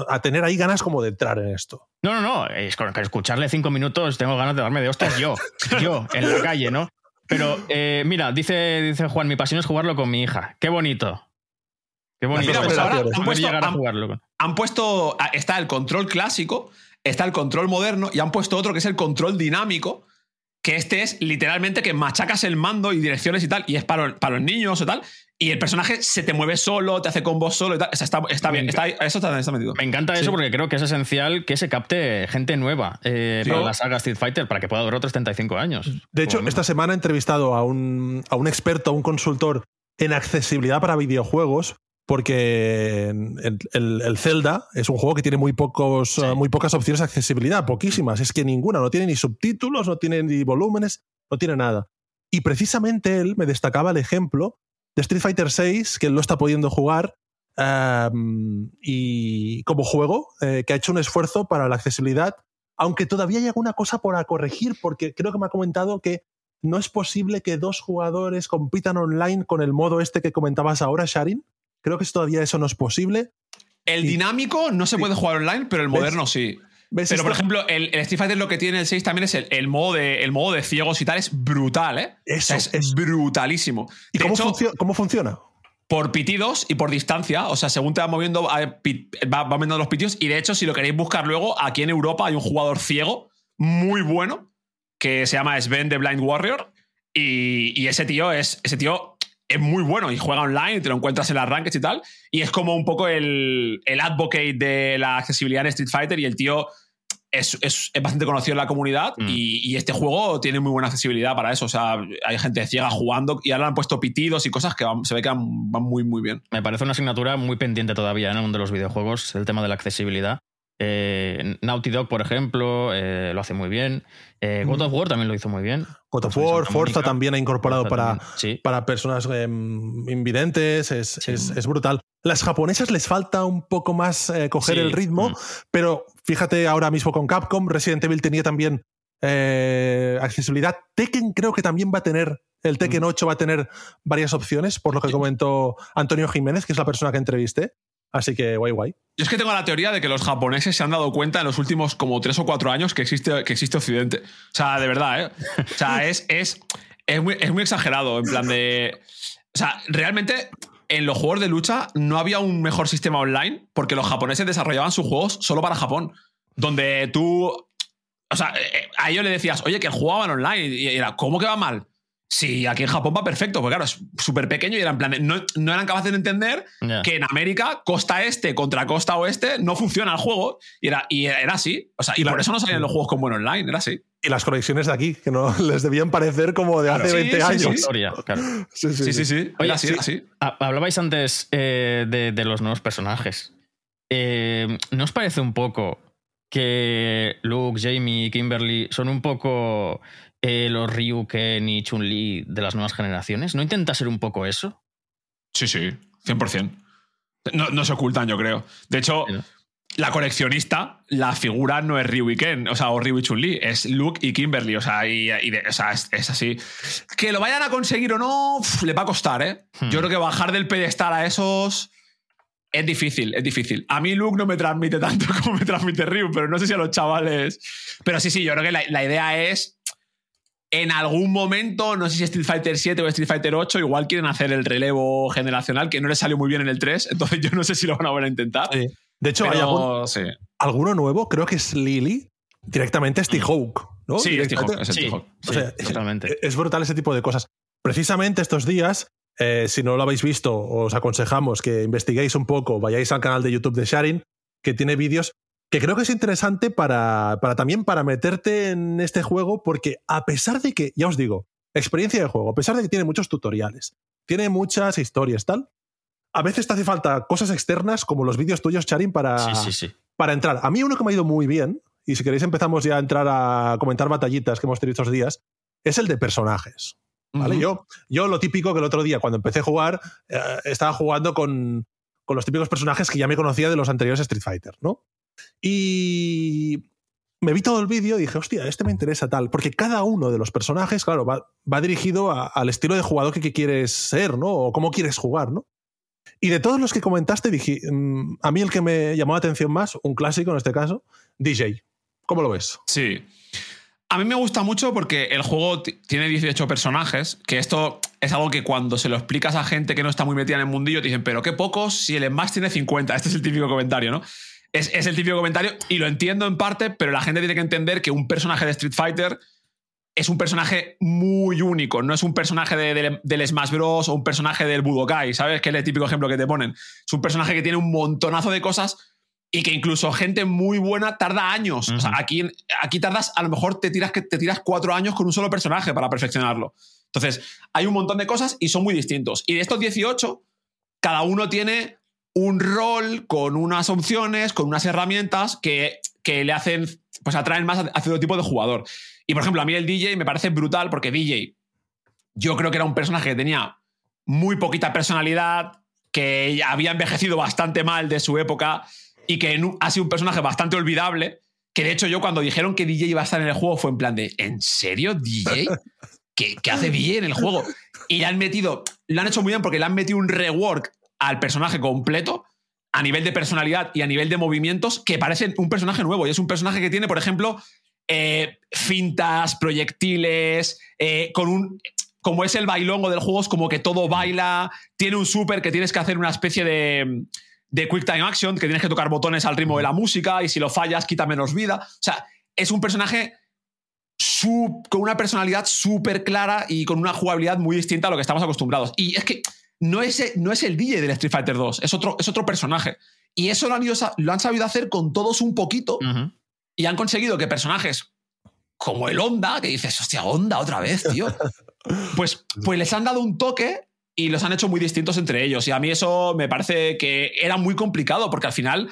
a tener ahí ganas como de entrar en esto. No, no, no. Es con escucharle cinco minutos tengo ganas de darme de hostias yo. yo, en la calle, ¿no? Pero, eh, mira, dice, dice Juan, mi pasión es jugarlo con mi hija. Qué bonito. Qué bonito. Mira, pues ahora han puesto- llegar a han- jugarlo. con- han puesto. ah, Está el control clásico, está el control moderno y han puesto otro que es el control dinámico. Que este es literalmente que machacas el mando y direcciones y tal, y es para, para los niños o tal, y el personaje se te mueve solo, te hace combos solo y tal. O sea, está, está bien, está, eso está, está metido. Me encanta eso Sí. porque creo que es esencial que se capte gente nueva eh, Sí. para la saga Street Fighter para que pueda durar otros 35 años. De hecho, esta semana he entrevistado a un, a un experto, a un consultor en accesibilidad para videojuegos, porque el, el- el Zelda es un juego que tiene muy, pocos, Sí. eh, muy pocas opciones de accesibilidad, poquísimas. Es que ninguna, no tiene ni subtítulos, no tiene ni volúmenes, no tiene nada. Y precisamente él me destacaba el ejemplo de Street Fighter VI, que él lo está pudiendo jugar. um, y como juego, eh, que ha hecho un esfuerzo para la accesibilidad, aunque todavía hay alguna cosa por corregir, porque creo que me ha comentado que no es posible que dos jugadores compitan online con el modo este que comentabas ahora, Sharin. Creo que todavía eso no es posible. El dinámico no se puede jugar online, pero el ¿Ves? moderno sí. ¿Ves Pero, por ejemplo, el, el Street Fighter lo que tiene el 6 también es el, el modo, de, el modo de ciegos y tal, es brutal, ¿eh? Eso, O sea, es brutalísimo. ¿Y De cómo, hecho, funcio- cómo funciona? por pitidos y por distancia. O sea, según te va moviendo, va, va moviendo los pitidos. Y de hecho, si lo queréis buscar luego, aquí en Europa hay un jugador ciego muy bueno que se llama Sven de Blind Warrior. Y, ese tío es. Ese tío es muy bueno y juega online y te lo encuentras en las rankings y tal. Y es como un poco el, el advocate de la accesibilidad en Street Fighter. Y el tío es, es, bastante conocido en la comunidad mm. y, este juego tiene muy buena accesibilidad para eso. O sea, hay gente ciega jugando y ahora han puesto pitidos y cosas que se ve que van, muy, muy bien. Me parece una asignatura muy pendiente todavía en el mundo de los videojuegos, el tema de la accesibilidad. Eh, Naughty Dog, por ejemplo, eh, lo hace muy bien. Eh, God of War también lo hizo muy bien. God of War, Forza también ha incorporado para, para personas em, invidentes, es, es, brutal. Las japonesas les falta un poco más coger el ritmo, mm. pero fíjate ahora mismo con Capcom, Resident Evil tenía también accesibilidad. Tekken creo que también va a tener, el Tekken 8 mm. va a tener varias opciones, por lo que comentó Antonio Jiménez, que es la persona que entrevisté. Así que guay, guay. Yo es que tengo la teoría de que los japoneses se han dado cuenta en los últimos como tres o cuatro años que existe, que existe Occidente. O sea, de verdad, ¿eh? O sea, es, es, es, muy, es muy exagerado. En plan de. O sea, realmente en los juegos de lucha no había un mejor sistema online porque los japoneses desarrollaban sus juegos solo para Japón. Donde tú. O sea, eh, a ellos le decías, oye, que jugaban online. Y era, ¿cómo que va mal? Sí, aquí en Japón va perfecto, porque claro, es súper pequeño y eran plan no, no, eran capaces de entender que en América, costa este contra costa oeste, no funciona el juego. Y era, y era así. O sea, y por eso no salían los juegos con buen online, era así. Y las conexiones de aquí, que no les debían parecer como de hace 20 años. Sí, sí, sí. sí, así, Hablabais antes eh, de, los nuevos personajes. Eh, ¿No os parece un poco que Luke, Jamie y Kimberly son un poco eh, los Ryuken y Chun-Li de las nuevas generaciones? ¿No intenta ser un poco eso? Sí, sí, 100%. No, no se ocultan, yo creo. De hecho, la coleccionista, la figura no es Ryu y Ken, o sea, o Ryu y Chun-Li, es Luke y Kimberly, o sea, y, o sea es, así. Que lo vayan a conseguir o no, le va a costar, ¿eh? Hmm. Yo creo que bajar del pedestal a esos es difícil, es difícil. A mí Luke no me transmite tanto como me transmite Ryu, pero no sé si a los chavales... Pero sí, sí, yo creo que la idea es en algún momento, no sé si Street Fighter 7 o Street Fighter 8, igual quieren hacer el relevo generacional, que no les salió muy bien en el 3, entonces yo no sé si lo van a volver a intentar. De hecho, hay alguno nuevo, creo que es Lily, directamente es T-Hawk, ¿no? Sí, es T-Hawk, es totalmente. Es brutal ese tipo de cosas. Precisamente estos días, eh, si no lo habéis visto, os aconsejamos que investiguéis un poco, vayáis al canal de YouTube de Sharing, que tiene vídeos que creo que es interesante para, para, también para meterte en este juego, porque a pesar de que, ya os digo, experiencia de juego, a pesar de que tiene muchos tutoriales, tiene muchas historias, tal, a veces te hace falta cosas externas como los vídeos tuyos, Charin, para, para entrar. A mí uno que me ha ido muy bien, y si queréis empezamos ya a entrar a comentar batallitas que hemos tenido estos días, es el de personajes. ¿Vale? yo, yo lo típico que el otro día, cuando empecé a jugar, eh, estaba jugando con, con los típicos personajes que ya me conocía de los anteriores Street Fighter, ¿no? Y me vi todo el vídeo y dije, hostia, este me interesa tal, porque cada uno de los personajes, claro, va, dirigido al estilo de jugador que, quieres ser, ¿no? O cómo quieres jugar, ¿no? Y de todos los que comentaste, dije, mm, a mí el que me llamó la atención más, un clásico en este caso, DJ. ¿Cómo lo ves? Sí. A mí me gusta mucho porque el juego tiene 18 personajes, que esto es algo que cuando se lo explicas a gente que no está muy metida en el mundillo, te dicen, pero qué pocos si el más tiene 50. Este es el típico comentario, ¿no? Es, el típico comentario y lo entiendo en parte, pero la gente tiene que entender que un personaje de Street Fighter es un personaje muy único, no es un personaje del Smash Bros. o un personaje del Budokai, ¿sabes? Que es el típico ejemplo que te ponen. Es un personaje que tiene un montonazo de cosas y que incluso gente muy buena tarda años. O sea, aquí, aquí tardas, a lo mejor te tiras, te tiras cuatro años con un solo personaje para perfeccionarlo. Entonces, hay un montón de cosas y son muy distintos. Y de estos 18, cada uno tiene un rol con unas opciones, con unas herramientas que, que le hacen, pues atraen más a, cierto tipo de jugador. Y por ejemplo, a mí el DJ me parece brutal porque DJ, yo creo que era un personaje que tenía muy poquita personalidad, que había envejecido bastante mal de su época y que ha sido un personaje bastante olvidable. Que de hecho, yo cuando dijeron que DJ iba a estar en el juego fue en plan de, ¿en serio, DJ? ¿Qué, qué hace DJ en el juego? Y le han metido, lo han hecho muy bien porque le han metido un rework al personaje completo a nivel de personalidad y a nivel de movimientos que parecen un personaje nuevo. Y es un personaje que tiene, por ejemplo, eh, fintas, proyectiles, eh, con un... como es el bailongo del juego, es como que todo baila, tiene un super que tienes que hacer una especie de, de quick time action, que tienes que tocar botones al ritmo de la música y si lo fallas quita menos vida. O sea, es un personaje con una personalidad súper clara y con una jugabilidad muy distinta a lo que estamos acostumbrados. Y es que no es, no es el DJ del Street Fighter 2, es otro, es otro personaje. Y eso lo han, lo han sabido hacer con todos un poquito y han conseguido que personajes como el Honda, que dices, hostia, Honda otra vez, tío. pues, pues les han dado un toque y los han hecho muy distintos entre ellos. Y a mí eso me parece que era muy complicado porque al final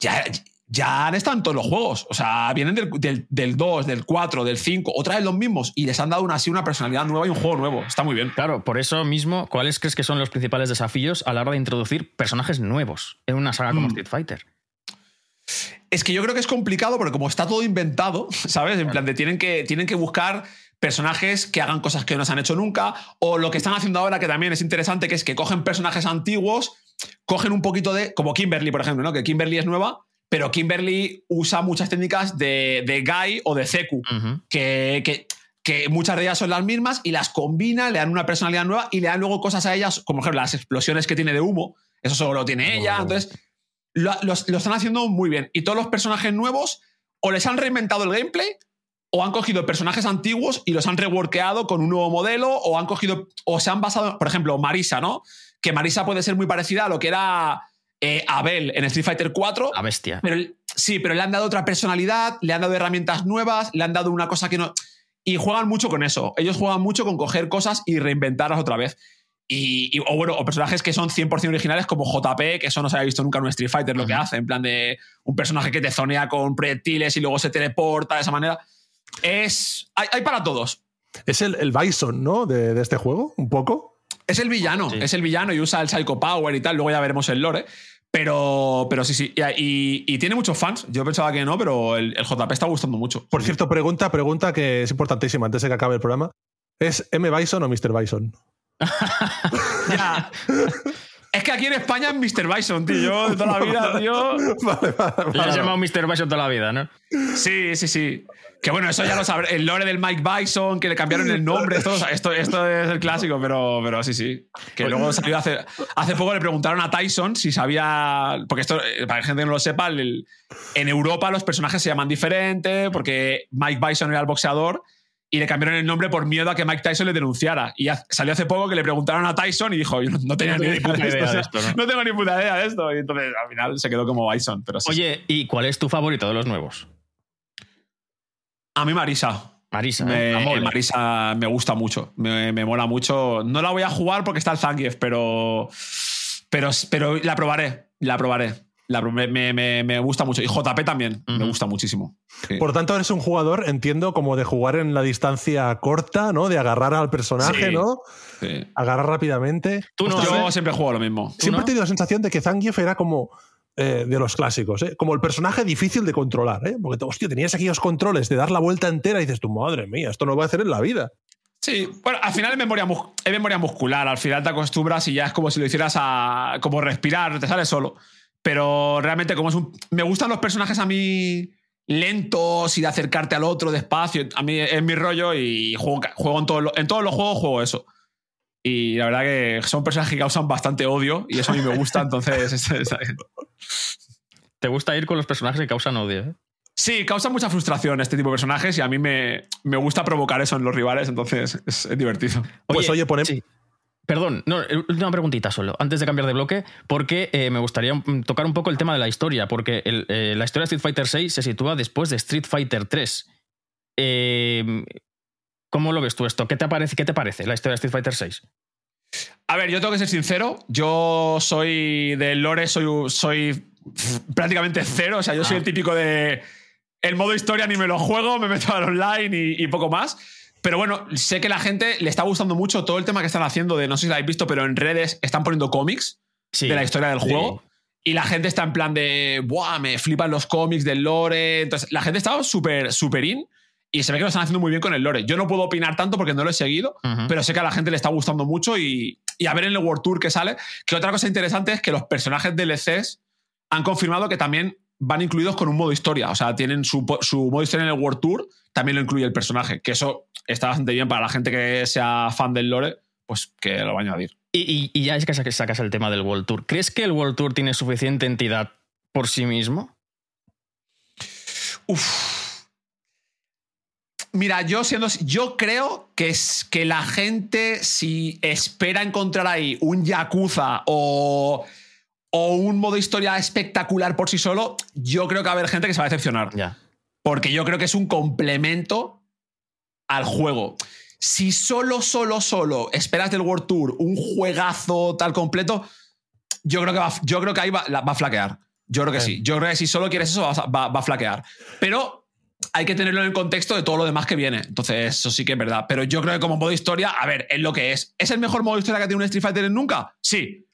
ya, ya han estado en todos los juegos. O sea, vienen del, del, 2, del 4, del 5, otra vez los mismos y les han dado una, así una personalidad nueva y un juego nuevo. Está muy bien. Claro, por eso mismo, ¿cuáles crees que son los principales desafíos a la hora de introducir personajes nuevos en una saga como mm. Street Fighter? Es que yo creo que es complicado porque como está todo inventado, ¿sabes? En plan de tienen que, tienen que buscar personajes que hagan cosas que no se han hecho nunca, o lo que están haciendo ahora, que también es interesante, que es que cogen personajes antiguos, cogen un poquito de, como Kimberly, por ejemplo, ¿no? que Kimberly es nueva, pero Kimberly usa muchas técnicas de, de Guy o de Zeku, que, que, que, muchas de ellas son las mismas y las combina, le dan una personalidad nueva y le dan luego cosas a ellas, como por ejemplo las explosiones que tiene de humo, eso solo lo tiene ella, entonces lo, lo, están haciendo muy bien. Y todos los personajes nuevos o les han reinventado el gameplay o han cogido personajes antiguos y los han reworkeado con un nuevo modelo, o han cogido, o se han basado, por ejemplo, Marisa, ¿no? Que Marisa puede ser muy parecida a lo que era eh, Abel en Street Fighter 4. La bestia. Pero, sí, pero le han dado otra personalidad, le han dado herramientas nuevas, le han dado una cosa que no. Y juegan mucho con eso. Ellos juegan mucho con coger cosas y reinventarlas otra vez. Y, o bueno, o personajes que son 100% originales como JP, que eso no se había visto nunca en un Street Fighter, lo que hace, en plan de un personaje que te zonea con proyectiles y luego se teleporta de esa manera. Es. Hay, para todos. Es el, Bison, ¿no? De, este juego, un poco. Es el villano, es el villano y usa el Psycho Power y tal. Luego ya veremos el lore. Pero, pero sí, sí. Y, tiene muchos fans. Yo pensaba que no, pero el, JP está gustando mucho. Por cierto, pregunta, pregunta que es importantísima antes de que acabe el programa. ¿Es M. Bison o Mr. Bison? ya. Es que aquí en España es Mr. Bison, tío. Yo de toda la vida, tío. Vale, vale, Le has llamado Mr. Bison toda la vida, ¿no? Sí, sí, sí. Que bueno, eso ya lo sabré. El lore del Mike Bison, que le cambiaron el nombre. Esto, esto, esto es el clásico, pero, pero sí, sí. Que luego salió hace, hace poco le preguntaron a Tyson si sabía. Porque esto, eh, para que gente no lo sepa, en Europa los personajes se llaman diferente, porque Mike Bison era el boxeador y le cambiaron el nombre por miedo a que Mike Tyson le denunciara. Y salió hace poco que le preguntaron a Tyson y dijo, yo no, tenía ni idea, de esto. ¿no? tengo ni puta idea de esto. Y entonces al final se quedó como Bison. Pero Oye, ¿y cuál es tu favorito de los nuevos? A mí Marisa. Marisa, me, ¿eh? Marisa me gusta mucho, me, mola mucho. No la voy a jugar porque está el Zangief, pero, pero, pero la probaré, la probaré. me, gusta mucho. Y JP también, me gusta muchísimo. Por tanto, eres un jugador, entiendo, como de jugar en la distancia corta, ¿no? De agarrar al personaje, ¿no? Agarrar rápidamente. Tú no, yo siempre juego lo mismo. Siempre he tenido la sensación de que Zangief era como eh, de los clásicos, ¿eh? como el personaje difícil de controlar, ¿eh? porque hostia, tenías aquellos controles de dar la vuelta entera y dices, tu madre mía, esto no va a hacer en la vida. Sí, bueno, al final es memoria, memoria muscular, al final te acostumbras y ya es como si lo hicieras a como respirar, te sale solo. Pero realmente como es un... Me gustan los personajes a mí lentos y de acercarte al otro despacio, a mí es mi rollo y juego, en, en todos los juegos juego eso. Y la verdad que son personajes que causan bastante odio y eso a mí me gusta, entonces Te gusta ir con los personajes que causan odio, ¿eh? Sí, causa mucha frustración este tipo de personajes y a mí me, me gusta provocar eso en los rivales, entonces es, divertido. pues oye, ponemos... Perdón, no, una preguntita solo, antes de cambiar de bloque, porque eh, me gustaría tocar un poco el tema de la historia, porque eh, la historia de Street Fighter VI se sitúa después de Street Fighter 3. Eh, ¿Cómo lo ves tú esto? ¿Qué te, parece, ¿Qué te parece la historia de Street Fighter 6? A ver, yo tengo que ser sincero. Yo soy de lore, soy, soy prácticamente cero. O sea, yo soy el ah. típico de. El modo historia ni me lo juego, me meto al online y, poco más. Pero bueno, sé que la gente le está gustando mucho todo el tema que están haciendo de, no sé si lo habéis visto, pero en redes están poniendo cómics de la historia del juego. Y la gente está en plan de, ¡buah! Me flipan los cómics del lore. Entonces, la gente está súper, súper in. Y se ve que lo están haciendo muy bien con el lore. Yo no puedo opinar tanto porque no lo he seguido, pero sé que a la gente le está gustando mucho y, a ver en el World Tour que sale. Que otra cosa interesante es que los personajes DLCs han confirmado que también van incluidos con un modo historia. O sea, tienen su, su, modo historia en el World Tour, también lo incluye el personaje. Que eso está bastante bien para la gente que sea fan del lore, pues que lo va a añadir. Y, y ya es que sacas el tema del World Tour. ¿Crees que el World Tour tiene suficiente entidad por sí mismo? Uf. Mira, yo siendo. Yo creo que es que la gente, si espera encontrar ahí un Yakuza o o un modo historia espectacular por sí solo, yo creo que va a haber gente que se va a decepcionar. Porque yo creo que es un complemento al juego. Si solo, solo, solo esperas del World Tour un juegazo tal completo, yo creo que, va, yo creo que ahí va, a flaquear. Yo creo que sí. Yo creo que si solo quieres eso, va, a flaquear. Pero hay que tenerlo en el contexto de todo lo demás que viene. Entonces, eso sí que es verdad. Pero yo creo que como modo historia, a ver, es lo que es. ¿Es el mejor modo historia que tiene un Street Fighter nunca? Sí.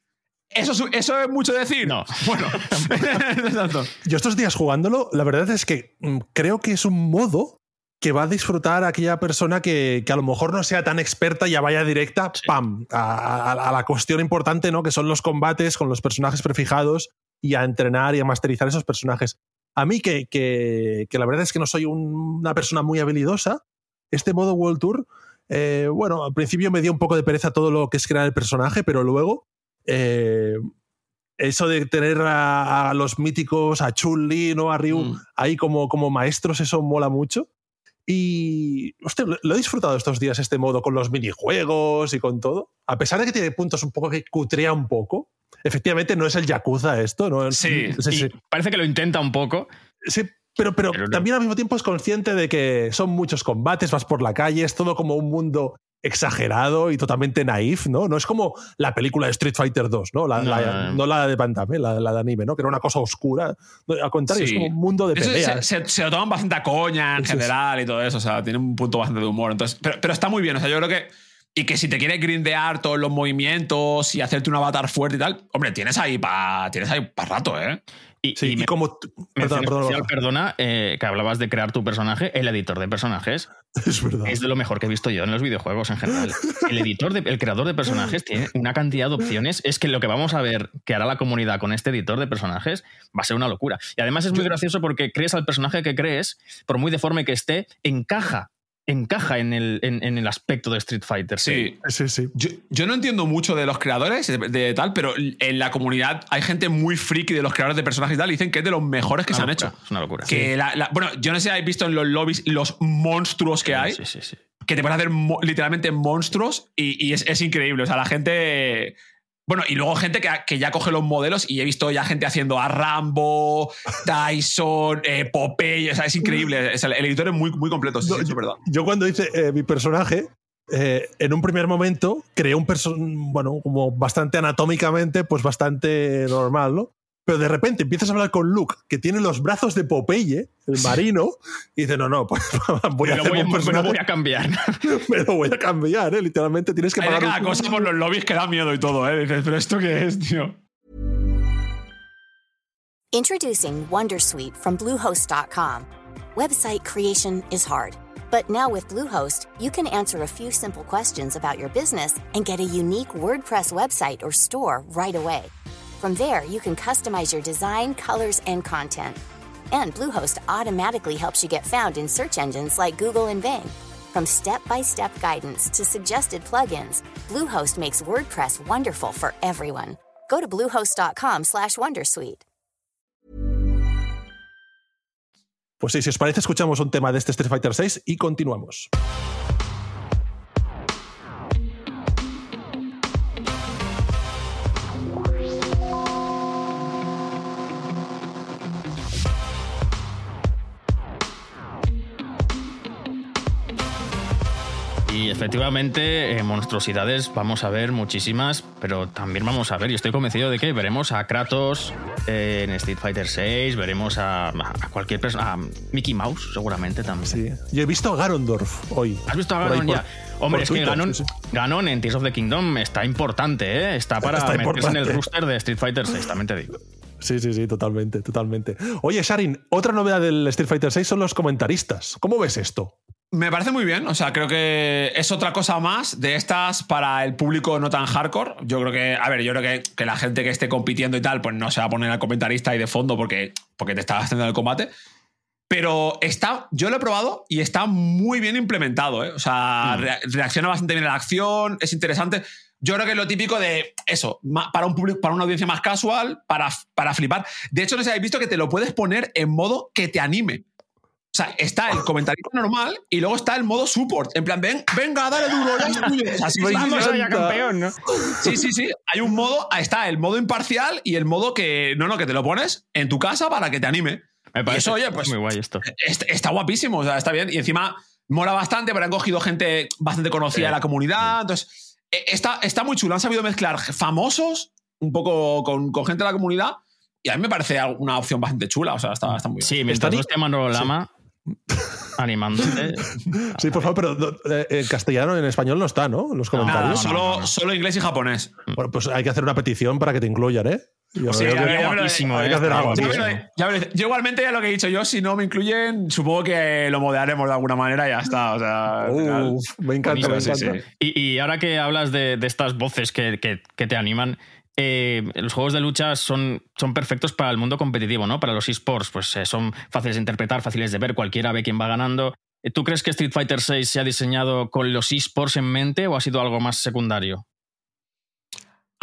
¿Eso, ¿Eso es mucho decir? No. Bueno, yo estos días jugándolo, la verdad es que mm, creo que es un modo que va a disfrutar aquella persona que, a lo mejor no sea tan experta y ya vaya directa, ¡pam!, a, la cuestión importante, ¿no? Que son los combates con los personajes prefijados y a entrenar y a masterizar esos personajes. A mí, que, que, la verdad es que no soy una persona muy habilidosa, este modo World Tour, eh, bueno, al principio me dio un poco de pereza todo lo que es crear el personaje, pero luego eh, eso de tener a, los míticos, a Chun-Li, ¿no? a Ryu, mm. ahí como, como maestros, eso mola mucho. Y hostia, lo he disfrutado estos días este modo con los minijuegos y con todo. A pesar de que tiene puntos un poco que cutrea un poco. Efectivamente, no es el Yakuza esto, ¿no? Sí, sí, parece que lo intenta un poco. Sí, pero, pero, también al mismo tiempo es consciente de que son muchos combates, vas por la calle, es todo como un mundo exagerado y totalmente naif, ¿no? No es como la película de Street Fighter 2, ¿no? La, no, la, de Pantame, la, la, de anime, ¿no? Que era una cosa oscura. Al contrario, es como un mundo de peleas. Se, se, lo toman bastante a coña en general y todo eso, o sea, tiene un punto bastante de humor. Entonces, pero, pero está muy bien, o sea, yo creo que y que si te quieres grindear todos los movimientos y hacerte un avatar fuerte y tal, hombre, tienes ahí para tienes ahí para rato, ¿eh? Y, como. Perdona, eh, que hablabas de crear tu personaje, el editor de personajes. Es verdad. Es de lo mejor que he visto yo en los videojuegos en general. El editor, de, el creador de personajes tiene una cantidad de opciones. Es que lo que vamos a ver que hará la comunidad con este editor de personajes va a ser una locura. Y además es muy gracioso porque crees al personaje que crees, por muy deforme que esté, encaja encaja en el, en, el aspecto de Street Fighter. Sí, sí, sí. Yo, no entiendo mucho de los creadores de, tal, pero en la comunidad hay gente muy friki de los creadores de personajes y tal, y dicen que es de los mejores que se han hecho. Es una locura. Que bueno, yo no sé si habéis visto en los lobbies los monstruos que hay. Sí, sí, sí. Que te pueden hacer literalmente monstruos y, es, es increíble. O sea, la gente bueno, y luego gente que, ya coge los modelos y he visto ya gente haciendo a Rambo, Tyson, eh, Popeye, o sea, es increíble. el editor es muy, muy completo, sí, es verdad. Yo cuando hice eh, mi personaje, eh, en un primer momento creé un personaje, bueno, como bastante anatómicamente, pues bastante normal, ¿no? Pero de repente empiezas a hablar con Luke, que tiene los brazos de Popeye, el marino, y dice, no, no, pues voy a, hacer un personaje. voy a cambiar. me lo voy a cambiar, ¿eh? Literalmente tienes que pagar... Hay cada cosa por los lobbies que da miedo y todo, ¿eh? Dices, pero ¿esto qué es, tío? Introducing Wondersuite from Bluehost.com. Website creation is hard. But now with Bluehost, you can answer a few simple questions about your business and get a unique WordPress website or store right away. From there, you can customize your design, colors, and content. And Bluehost automatically helps you get found in search engines like Google and Bing. From step-by-step guidance to suggested plugins, Bluehost makes WordPress wonderful for everyone. Go to bluehost.com/wondersuite. Pues sí, si os parece, escuchamos un tema de este Street Fighter 6 y continuamos. Efectivamente, eh, monstruosidades vamos a ver muchísimas, pero también vamos a ver, y estoy convencido de que veremos a Kratos eh, en Street Fighter VI, veremos a, cualquier persona, a Mickey Mouse seguramente también. Sí, yo he visto a Garondorf hoy. ¿Has visto a Ganon ya? Hombre, es que Ganon, en Tears of the Kingdom está importante, ¿eh? Está para meterse en el rooster de Street Fighter VI, también te digo. Sí, sí, sí, totalmente, totalmente. Oye, Sharin, otra novedad del Street Fighter VI son los comentaristas. ¿Cómo ves esto? Me parece muy bien, o sea, creo que es otra cosa más de estas para el público no tan hardcore. Yo creo que, a ver, yo creo que, que la gente que esté compitiendo y tal, pues no se va a poner al comentarista ahí de fondo porque, porque te está haciendo el combate. Pero está, yo lo he probado y está muy bien implementado, ¿eh? O sea, mm. reacciona bastante bien a la acción, es interesante. Yo creo que es lo típico de eso, para un público, para una audiencia más casual, para, para flipar. De hecho, no sé si habéis visto que te lo puedes poner en modo que te anime. O sea, está el comentario normal y luego está el modo support. En plan, ven, venga, dale duro, ya es Vamos allá, campeón, ¿no? Sí, sí, sí. Hay un modo, está el modo imparcial y el modo que, no, no, que te lo pones en tu casa para que te anime. Me parece oye, pues, muy guay esto. Está, guapísimo, o sea, está bien. Y encima mola bastante, pero han cogido gente bastante conocida de la comunidad. Entonces, eh, está, está muy chulo. Han sabido mezclar famosos un poco con, gente de la comunidad. Y a mí me parece una opción bastante chula. O sea, está, está muy bien. Sí, mientras no esté Manolo Lama animándote. Sí, por favor, pero eh, en castellano, en español no está, ¿no? Los comentarios. solo, solo inglés y japonés. Bueno, pues hay que hacer una petición para que te incluyan, ¿eh? Yo, sí, guapísimo. Yo igualmente ya lo que he dicho yo, si no me incluyen, supongo que lo moderaremos de alguna manera y ya está. O sea, me encanta, me encanta. Y, ahora que hablas de, estas voces que, te animan, eh, los juegos de lucha son, son perfectos para el mundo competitivo, ¿no? Para los esports, pues eh, son fáciles de interpretar, fáciles de ver, cualquiera ve quién va ganando. ¿Tú crees que Street Fighter VI se ha diseñado con los esports en mente o ha sido algo más secundario?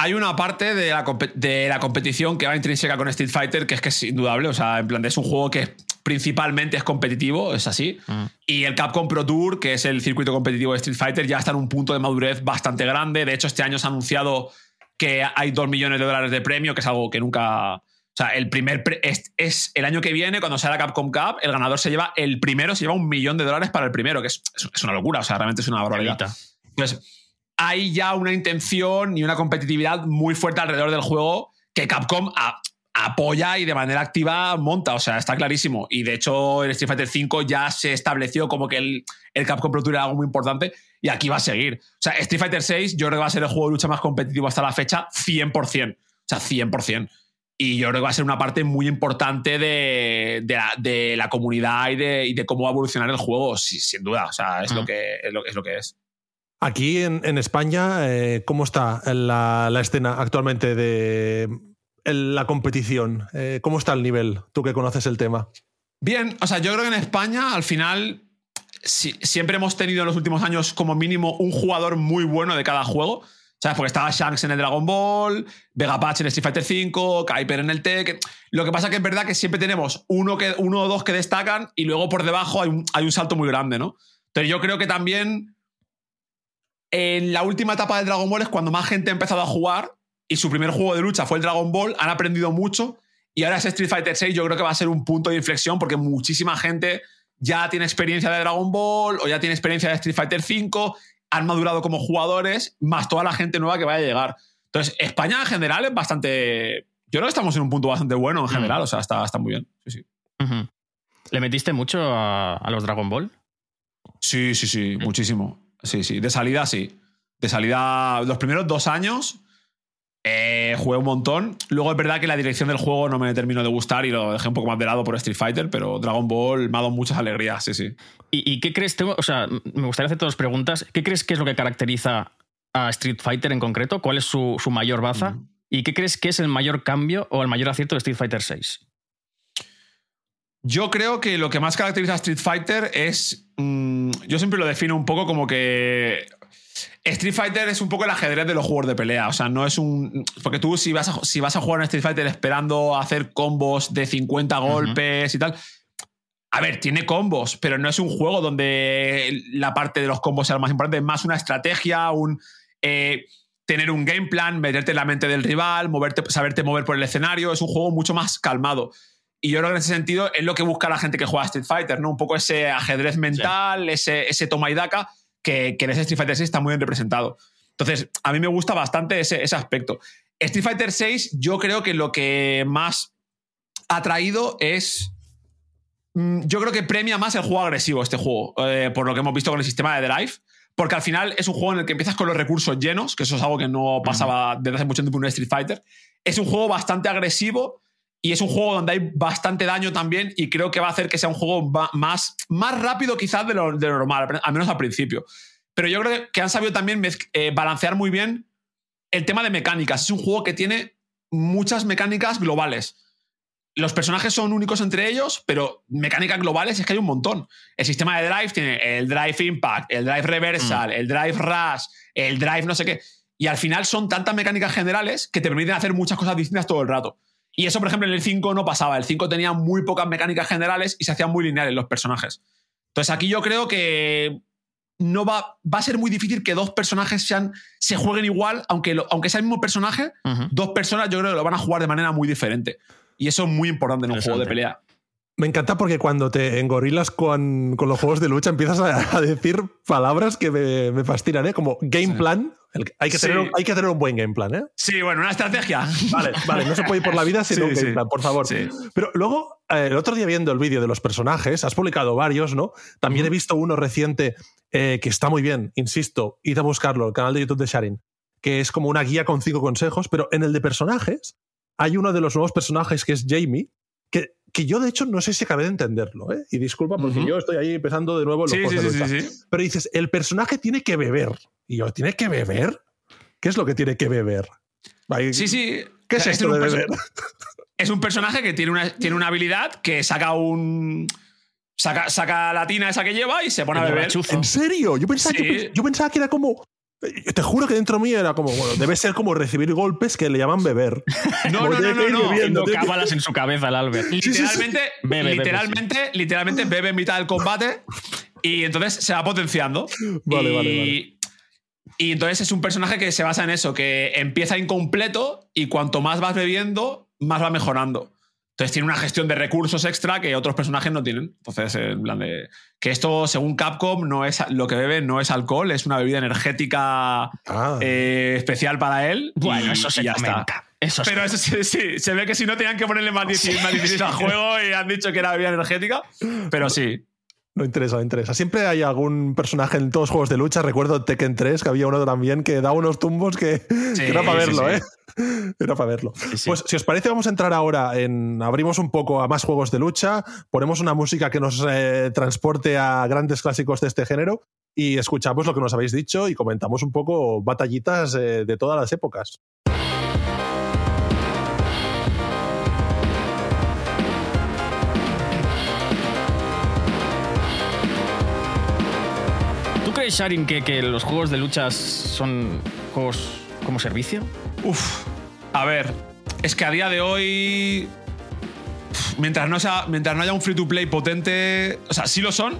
hay una parte de la, de la, competición que va intrínseca con Street Fighter que es que es indudable. O sea, en plan, es un juego que principalmente es competitivo, es así. Mm. Y el Capcom Pro Tour, que es el circuito competitivo de Street Fighter, ya está en un punto de madurez bastante grande. De hecho, este año se ha anunciado que hay 2 millones de dólares de premio, que es algo que nunca. O sea, el primer. Es, el año que viene, cuando sea la Capcom Cup, el ganador se lleva. El primero se lleva un millón de dólares para el primero, que es, es una locura. O sea, realmente es una barbaridad. Entonces hay ya una intención y una competitividad muy fuerte alrededor del juego que Capcom apoya y de manera activa monta, o sea, está clarísimo. Y de hecho, el Street Fighter V ya se estableció como que el, el Capcom Pro Tour era algo muy importante y aquí va a seguir. O sea, Street Fighter VI yo creo que va a ser el juego de lucha más competitivo hasta la fecha, 100%. O sea, 100%. Y yo creo que va a ser una parte muy importante de, la, comunidad y de, cómo va a evolucionar el juego, sin duda. O sea, es, lo, que, es lo que es. Aquí en, España, eh, ¿cómo está la, escena actualmente de la competición? Eh, ¿Cómo está el nivel? Tú que conoces el tema. Bien, o sea, yo creo que en España al final siempre hemos tenido en los últimos años como mínimo un jugador muy bueno de cada juego. ¿Sabes? Porque estaba Shanks en el Dragon Ball, Vegapatch en Street Fighter V, Kuiper en el Tech. Lo que pasa que es verdad que siempre tenemos uno, que, uno o dos que destacan y luego por debajo hay un, hay un salto muy grande, ¿no? Entonces yo creo que también en la última etapa del Dragon Ball es cuando más gente ha empezado a jugar y su primer juego de lucha fue el Dragon Ball, han aprendido mucho y ahora ese Street Fighter 6 yo creo que va a ser un punto de inflexión porque muchísima gente ya tiene experiencia de Dragon Ball o ya tiene experiencia de Street Fighter 5, han madurado como jugadores, más toda la gente nueva que vaya a llegar. Entonces, España en general es bastante... Yo creo que estamos en un punto bastante bueno en mm. general, o sea, está, está muy bien. Sí, sí. ¿Le metiste mucho a, los Dragon Ball? Sí, sí, sí, mm. muchísimo. Sí, sí. De salida, sí. De salida, los primeros dos años eh, jugué un montón. Luego es verdad que la dirección del juego no me terminó de gustar y lo dejé un poco más de lado por Street Fighter, pero Dragon Ball me ha dado muchas alegrías, sí, sí. ¿Y, qué crees? Tengo, o sea, me gustaría hacer todas las preguntas. ¿Qué crees que es lo que caracteriza a Street Fighter en concreto? ¿Cuál es su, mayor baza? ¿Y qué crees que es el mayor cambio o el mayor acierto de Street Fighter 6? Yo creo que lo que más caracteriza a Street Fighter es. Mm, yo siempre lo defino un poco como que. Street Fighter es un poco el ajedrez de los juegos de pelea. O sea, no es un. Porque tú, si vas a, si vas a jugar en Street Fighter esperando hacer combos de 50 golpes y tal. A ver, tiene combos, pero no es un juego donde la parte de los combos sea lo más importante. Es más una estrategia, un. Eh, tener un game plan, meterte en la mente del rival, moverte, saberte mover por el escenario. Es un juego mucho más calmado. Y yo creo que en ese sentido es lo que busca la gente que juega Street Fighter, ¿no? Un poco ese ajedrez mental, ese, ese toma y daca, que, que, en ese Street Fighter 6 está muy bien representado. Entonces, a mí me gusta bastante ese, ese aspecto. Street Fighter 6, yo creo que lo que más ha traído es. Mm, yo creo que premia más el juego agresivo este juego, eh, por lo que hemos visto con el sistema de Drive. Porque al final es un juego en el que empiezas con los recursos llenos, que eso es algo que no pasaba desde hace mucho tiempo en un Street Fighter. Es un juego bastante agresivo Y es un juego donde hay bastante daño también y creo que va a hacer que sea un juego más, más rápido quizás de lo, de lo normal, al menos al principio. Pero yo creo que han sabido también eh, balancear muy bien el tema de mecánicas. Es un juego que tiene muchas mecánicas globales. Los personajes son únicos entre ellos, pero mecánicas globales es que hay un montón. El sistema de drive tiene el drive impact, el drive reversal, mm. el drive rush, el drive no sé qué. Y al final son tantas mecánicas generales que te permiten hacer muchas cosas distintas todo el rato. Y eso, por ejemplo, en el 5 no pasaba. El 5 tenía muy pocas mecánicas generales y se hacían muy lineales los personajes. Entonces aquí yo creo que no va, va a ser muy difícil que dos personajes sean, se jueguen igual, aunque, aunque sea el mismo personaje, dos personas yo creo que lo van a jugar de manera muy diferente. Y eso es muy importante en un juego de pelea. Me encanta porque cuando te engorilas con, con los juegos de lucha empiezas a, decir palabras que me, me fascinan, ¿eh? como game plan. Hay, que tener, hay que tener un buen game plan, ¿eh? Sí, bueno, una estrategia. Vale, vale, no se puede ir por la vida sin un game plan, por favor. Pero luego, eh, el otro día viendo el vídeo de los personajes, has publicado varios, ¿no? También he visto uno reciente eh, que está muy bien, insisto, id a buscarlo, el canal de YouTube de Sharin, que es como una guía con cinco consejos, pero en el de personajes hay uno de los nuevos personajes que es Jamie, que, que yo de hecho no sé si acabé de entenderlo, ¿eh? y disculpa porque yo estoy ahí empezando de nuevo los sí, sí, sí, Pero dices, el personaje tiene que beber. Y yo, ¿tiene que beber? ¿Qué es lo que tiene que beber? Sí, sí. ¿Qué es esto de beber? Es un personaje que tiene una, tiene una habilidad que saca un. Saca, saca la tina esa que lleva y se pone a beber. ¿En serio? Yo pensaba, que, yo pensaba que era como te juro que dentro mío era como, bueno, debe ser como recibir golpes que le llaman beber. No, no, no, no, no. cábalas en su cabeza el Albert. Literalmente, literalmente, literalmente bebe en mitad del combate y entonces se va potenciando. Vale, vale, vale. Y entonces es un personaje que se basa en eso, que empieza incompleto y cuanto más vas bebiendo, más va mejorando. Entonces tiene una gestión de recursos extra que otros personajes no tienen. Entonces, en plan de. Que esto, según Capcom, no es lo que bebe no es alcohol, es una bebida energética ah. eh, especial para él. Bueno, eso se ya está. Eso Pero eso sí, se ve que si no tenían que ponerle más difícil, al juego y han dicho que era bebida energética. Pero sí. No interesa, no interesa. Siempre hay algún personaje en todos los juegos de lucha. Recuerdo Tekken 3, que había uno también que da unos tumbos que, era para verlo, ¿eh? Era para verlo. Pues si os parece, vamos a entrar ahora en. Abrimos un poco a más juegos de lucha, ponemos una música que nos eh, transporte a grandes clásicos de este género y escuchamos lo que nos habéis dicho y comentamos un poco batallitas eh, de todas las épocas. Sharing, que, que los juegos de luchas son juegos como servicio? Uf, a ver, es que a día de hoy, mientras no, sea, mientras no haya un free to play potente, o sea, sí lo son,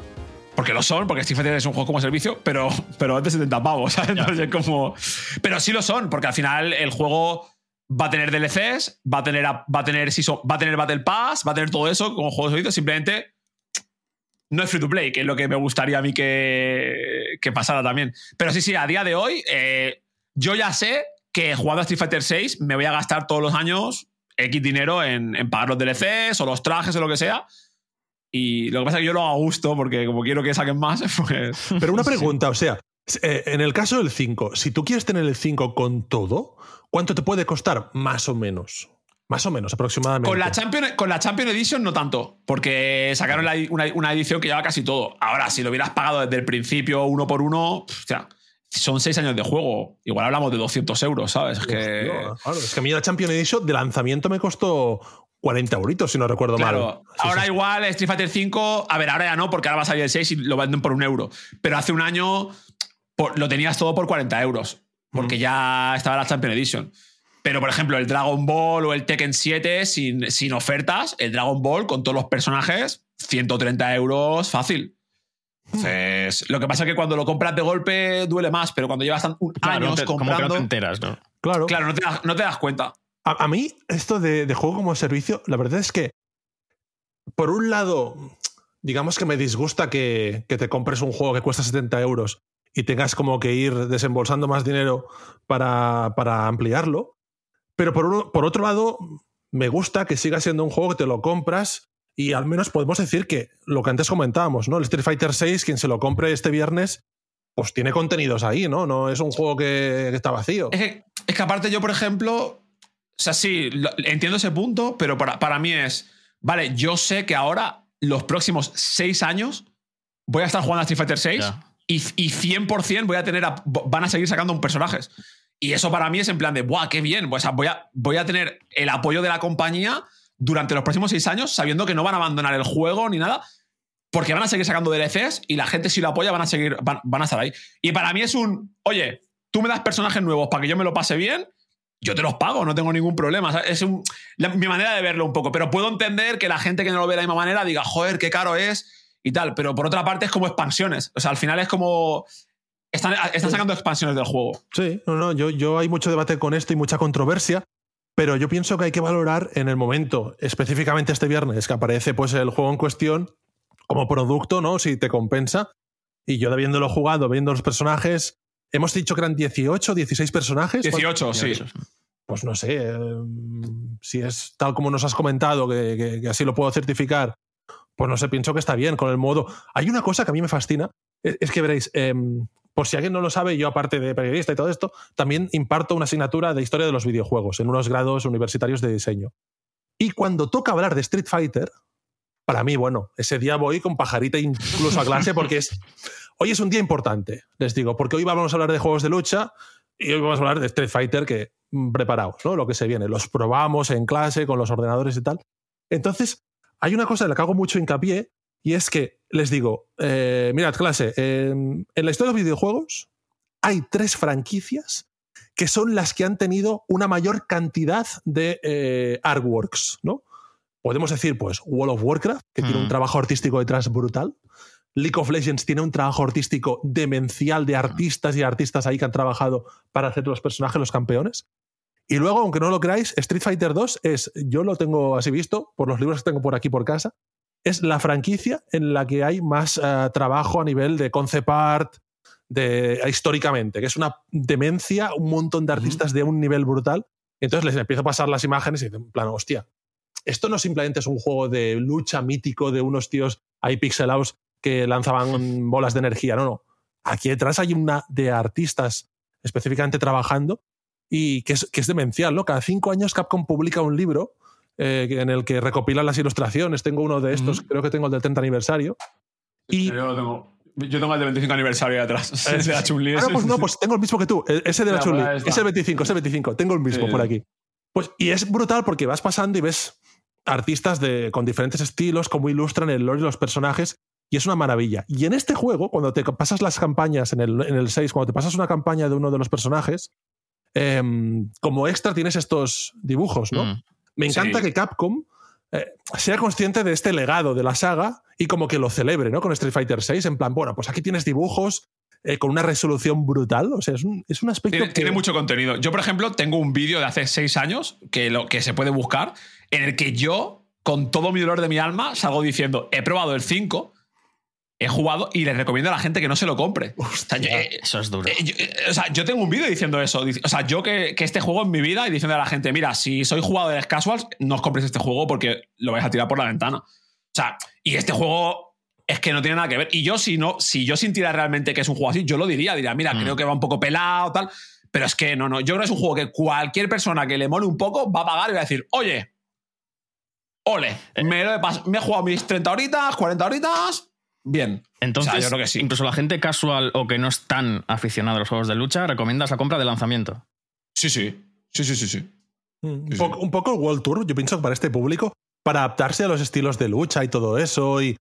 porque lo son, porque Street Fighter es un juego como servicio, pero, pero antes 70 pavos, ¿sabes? Entonces, como, pero sí lo son, porque al final el juego va a tener DLCs, va a tener, va a tener, va a tener Battle Pass, va a tener todo eso como juegos de servicio, simplemente no es free to play, que es lo que me gustaría a mí que, que pasara también. Pero sí, sí, a día de hoy, eh, yo ya sé que jugando a Street Fighter VI me voy a gastar todos los años X dinero en, pagar los DLCs o los trajes o lo que sea. Y lo que pasa es que yo lo hago a gusto porque como quiero que saquen más, pues... Pero una pregunta, o sea, eh, en el caso del 5, si tú quieres tener el 5 con todo, ¿cuánto te puede costar más o menos? Más o menos, aproximadamente. Con la Champion, con la Champion Edition no tanto, porque sacaron una, edición que lleva casi todo. Ahora, si lo hubieras pagado desde el principio uno por uno, o sea, son seis años de juego. Igual hablamos de 200 euros, ¿sabes? Es que... claro, es que a mí la Champion Edition de lanzamiento me costó 40 euritos, si no recuerdo mal. ahora igual Street Fighter 5, a ver, ahora ya no, porque ahora va a salir el 6 y lo venden por un euro. Pero hace un año lo tenías todo por 40 euros, porque ya estaba la Champion Edition. Pero, por ejemplo, el Dragon Ball o el Tekken 7 sin, sin ofertas, el Dragon Ball con todos los personajes, 130 euros fácil. Entonces, lo que pasa es que cuando lo compras de golpe duele más, pero cuando llevas años comprando. Como que no te enteras, ¿no? Claro. Claro, no te, das, cuenta. A, mí, esto de, juego como servicio, la verdad es que, por un lado, digamos que me disgusta que, que te compres un juego que cuesta 70 euros y tengas como que ir desembolsando más dinero para, para ampliarlo. Pero por, por otro lado, me gusta que siga siendo un juego que te lo compras y al menos podemos decir que lo que antes comentábamos, ¿no? El Street Fighter VI, quien se lo compre este viernes, pues tiene contenidos ahí, ¿no? No es un juego que, está vacío. Es que, aparte yo, por ejemplo, sea, sí, entiendo ese punto, pero para, para mí es, vale, yo sé que ahora, los próximos seis años, voy a estar jugando a Street Fighter 6 y, y, 100% voy a tener van a seguir sacando un personajes. Y eso para mí es en plan de, ¡buah, qué bien! Pues voy a, voy a tener el apoyo de la compañía durante los próximos seis años, sabiendo que no van a abandonar el juego ni nada, porque van a seguir sacando DLCs y la gente si lo apoya van a seguir, van, a estar ahí. Y para mí es un, oye, tú me das personajes nuevos para que yo me lo pase bien, yo te los pago, no tengo ningún problema. Es mi manera de verlo un poco, pero puedo entender que la gente que no lo ve de la misma manera diga, joder, qué caro es y tal, pero por otra parte es como expansiones. O sea, al final es como... Están, sacando expansiones del juego. Sí, no, no, yo, yo hay mucho debate con esto y mucha controversia, pero yo pienso que hay que valorar en el momento, específicamente este viernes, que aparece pues el juego en cuestión como producto, ¿no? Si te compensa. Y yo habiéndolo jugado, viendo los personajes, hemos dicho que eran 18, 16 personajes. 18, sí. Pues no sé, eh, si es tal como nos has comentado, que así lo puedo certificar, pues no sé, pienso que está bien con el modo. Hay una cosa que a mí me fascina, es, que veréis, em, por si alguien no lo sabe, yo aparte de periodista y todo esto, también imparto una asignatura de historia de los videojuegos en unos grados universitarios de diseño. Y cuando toca hablar de Street Fighter, para mí, bueno, ese día voy con pajarita incluso a clase porque es, hoy es un día importante, les digo, porque hoy vamos a hablar de juegos de lucha y hoy vamos a hablar de Street Fighter que mm, preparaos, ¿no? Lo que se viene, los probamos en clase con los ordenadores y tal. Entonces, hay una cosa en la que hago mucho hincapié y es que les digo, eh, mirad, clase, en la historia de los videojuegos hay tres franquicias que son las que han tenido una mayor cantidad de eh, artworks, ¿no? Podemos decir, pues, World of Warcraft, que tiene un mm. trabajo artístico detrás brutal. League of Legends tiene un trabajo artístico demencial de artistas y artistas ahí que han trabajado para hacer los personajes, los campeones. Y luego, aunque no lo creáis, Street Fighter 2 es, yo lo tengo así visto, por los libros que tengo por aquí por casa, es la franquicia en la que hay más eh, trabajo a nivel de concept art, de, históricamente, que es una demencia, un montón de artistas de un nivel brutal. Entonces les empiezo a pasar las imágenes y dicen, en plan, hostia, esto no simplemente es un juego de lucha mítico de unos tíos ahí pixelados que lanzaban bolas de energía, no, no. Aquí detrás hay una de artistas específicamente trabajando y que es, que es demencial, ¿no? Cada cinco años Capcom publica un libro eh, en el que recopila las ilustraciones. Tengo uno de estos, creo que tengo el del 30 aniversario. Y, yo lo tengo. Yo tengo el del 25 aniversario de atrás. Ese de la Chun-Li. Ah, pues no, pues tengo el mismo que tú. E, ese de la Chun-Li. Pues es el 25, es el 25. Tengo el mismo por aquí. Pues, y es brutal porque vas pasando y ves artistas de, con diferentes estilos, cómo ilustran el lore y los personajes. Y es una maravilla. Y en este juego, cuando te pasas las campañas en el, en el 6, cuando te pasas una campaña de uno de los personajes, Em, como extra tienes estos dibujos, ¿no? Mm. Me encanta que Capcom eh, sea consciente de este legado de la saga y como que lo celebre, ¿no? Con Street Fighter VI, en plan, bueno, pues aquí tienes dibujos eh, con una resolución brutal, o sea, es un, es un aspecto... Tiene, tiene, mucho contenido. Yo, por ejemplo, tengo un vídeo de hace seis años que, lo, que se puede buscar, en el que yo, con todo mi dolor de mi alma, salgo diciendo, he probado el 5 he jugado y les recomiendo a la gente que no se lo compre. Eh, eso es duro. Eh, eh, o sea, yo tengo un vídeo diciendo eso. O sea, yo que, que, este juego en mi vida y diciendo a la gente, mira, si soy jugadores casuals, no os compréis este juego porque lo vais a tirar por la ventana. O sea, y este juego es que no tiene nada que ver. Y yo, si no, si yo sintiera realmente que es un juego así, yo lo diría, diría, mira, creo mm. que va un poco pelado, tal. Pero es que no, no. Yo creo que es un juego que cualquier persona que le mole un poco va a pagar y va a decir, oye, ole, me, me he jugado mis 30 horitas, 40 horitas, bien. Entonces, incluso la gente casual o que no es tan aficionada a los juegos de lucha, recomiendas la compra de lanzamiento. Sí, sí. Sí, sí, sí, sí. Mm, un, Poco, el World Tour, yo pienso para este público, para adaptarse a los estilos de lucha y todo eso. Y.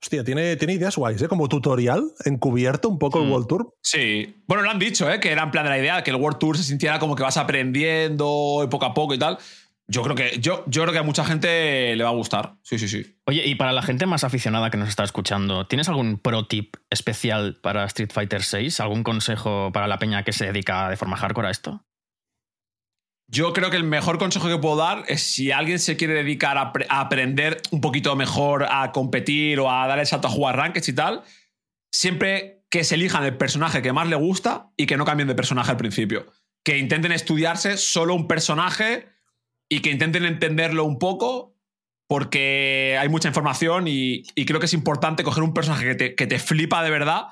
Hostia, tiene, tiene ideas guays, ¿eh? Como tutorial, encubierto un poco el mm. World Tour. Sí. Bueno, lo han dicho, ¿eh? Que era en plan de la idea, que el World Tour se sintiera como que vas aprendiendo poco a poco y tal. Yo creo que, yo, yo creo que a mucha gente le va a gustar. Sí, sí, sí. Oye, y para la gente más aficionada que nos está escuchando, ¿tienes algún pro tip especial para Street Fighter VI? ¿Algún consejo para la peña que se dedica de forma hardcore a esto? Yo creo que el mejor consejo que puedo dar es si alguien se quiere dedicar a, aprender un poquito mejor a competir o a dar el salto a jugar rankings y tal, siempre que se elijan el personaje que más le gusta y que no cambien de personaje al principio. Que intenten estudiarse solo un personaje y que intenten entenderlo un poco porque hay mucha información y, creo que es importante coger un personaje que te, flipa de verdad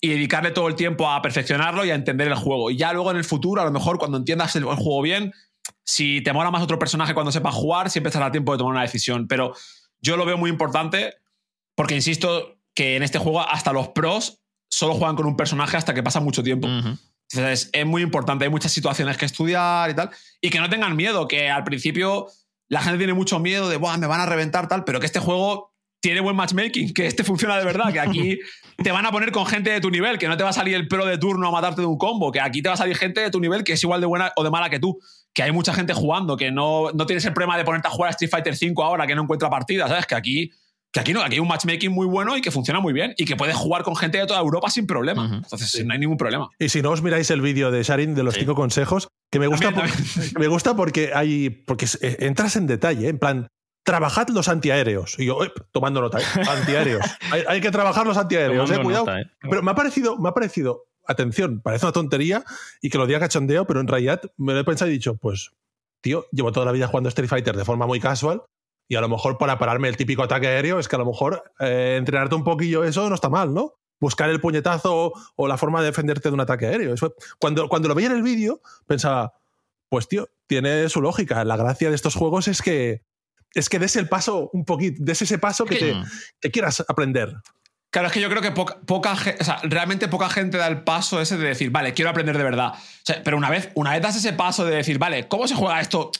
y dedicarle todo el tiempo a perfeccionarlo y a entender el juego. Y ya luego en el futuro, a lo mejor cuando entiendas el, juego bien, si te mola más otro personaje cuando sepas jugar, siempre estará tiempo de tomar una decisión. Pero yo lo veo muy importante porque insisto que en este juego hasta los pros solo juegan con un personaje hasta que pasa mucho tiempo. Entonces es muy importante, hay muchas situaciones que estudiar y tal. Y que no tengan miedo, que al principio la gente tiene mucho miedo de, Buah, me van a reventar tal, pero que este juego tiene buen matchmaking, que este funciona de verdad, que aquí te van a poner con gente de tu nivel, que no te va a salir el pro de turno a matarte de un combo, que aquí te va a salir gente de tu nivel que es igual de buena o de mala que tú, que hay mucha gente jugando, que no, no tienes el problema de ponerte a jugar a Street Fighter V ahora que no encuentra partidas, ¿sabes? Que aquí que aquí no, aquí hay un matchmaking muy bueno y que funciona muy bien y que puedes jugar con gente de toda Europa sin problema. Entonces, no hay ningún problema. Y si no os miráis el vídeo de Sharin de los cinco consejos, que me gusta, me gusta porque hay porque eh, entras en detalle, en plan, trabajad los antiaéreos. Y yo, tomando nota, ¿eh? antiaéreos. hay, que trabajar los antiaéreos, eh, cuidado. ¿eh? Pero me ha parecido, me ha parecido, atención, parece una tontería y que lo diga cachondeo, pero en realidad me lo he pensado y dicho, pues, tío, llevo toda la vida jugando Street Fighter de forma muy casual y a lo mejor para pararme el típico ataque aéreo es que a lo mejor eh, entrenarte un poquillo eso no está mal, ¿no? Buscar el puñetazo o la forma de defenderte de un ataque aéreo. Eso, cuando, cuando lo veía en el vídeo, pensaba, pues tío, tiene su lógica. La gracia de estos juegos es que es que des el paso un poquito, des ese paso que, te, que quieras aprender. Claro, es que yo creo que poca, poca o sea, realmente poca gente da el paso ese de decir, vale, quiero aprender de verdad. pero una vez, una vez das ese paso de decir, vale, ¿cómo se juega esto?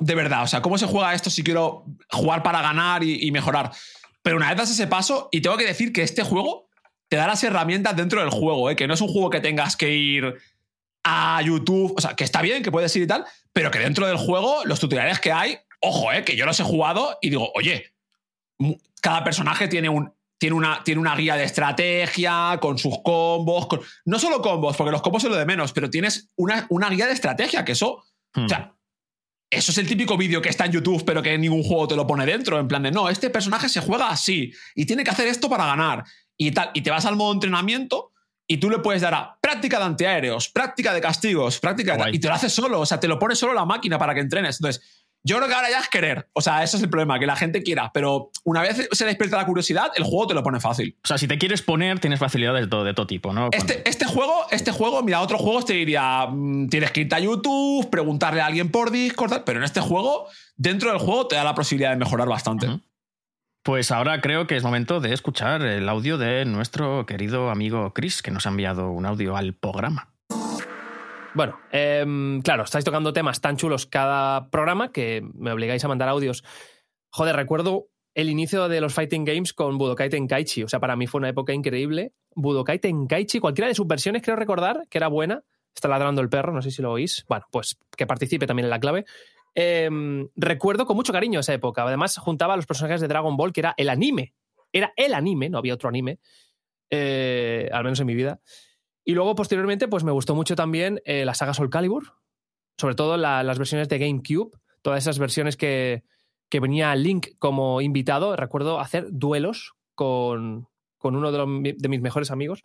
De verdad, o sea, ¿cómo se juega esto si quiero jugar para ganar y, mejorar? Pero una vez das ese paso, y tengo que decir que este juego te da las herramientas dentro del juego, ¿eh? que no es un juego que tengas que ir a YouTube, o sea, que está bien, que puedes ir y tal, pero que dentro del juego, los tutoriales que hay, ojo, ¿eh? que yo los he jugado y digo, oye, cada personaje tiene un, tiene una, tiene una, guía de estrategia con sus combos. no solo combos, porque los combos son lo de menos, pero tienes una, una guía de estrategia, que eso. O sea, hmm eso es el típico vídeo que está en YouTube, pero que ningún juego te lo pone dentro. En plan de, no, este personaje se juega así y tiene que hacer esto para ganar. Y tal. Y te vas al modo entrenamiento y tú le puedes dar a práctica de antiaéreos, práctica de castigos, práctica de, Y te lo haces solo. O sea, te lo pone solo la máquina para que entrenes. Entonces, yo creo que ahora ya es querer. O sea, ese es el problema, que la gente quiera. Pero una vez se despierta la curiosidad, el juego te lo pone fácil. O sea, si te quieres poner, tienes facilidad de todo, de todo tipo, ¿no? Este, este, juego, este juego, mira, otros juegos te diría, mm, tienes que irte a YouTube, preguntarle a alguien por Discord, pero en este juego, dentro del juego, te da la posibilidad de mejorar bastante. Pues ahora creo que es momento de escuchar el audio de nuestro querido amigo Chris, que nos ha enviado un audio al programa. Bueno, em, claro, estáis tocando temas tan chulos cada programa que me obligáis a mandar audios. Joder, recuerdo el inicio de los Fighting Games con Budokai Tenkaichi. O sea, para mí fue una época increíble. Budokai Tenkaichi, cualquiera de sus versiones, creo recordar que era buena. Está ladrando el perro, no sé si lo oís. Bueno, pues que participe también en la clave. Em, recuerdo con mucho cariño esa época. Además, juntaba a los personajes de Dragon Ball, que era el anime. Era el anime, no había otro anime. Eh, al menos en mi vida. Y luego, posteriormente, pues me gustó mucho también eh, la saga Soul Calibur, sobre todo las versiones de GameCube, todas esas versiones que, que venía Link como invitado. Recuerdo hacer duelos con, con uno de, de, mis mejores amigos,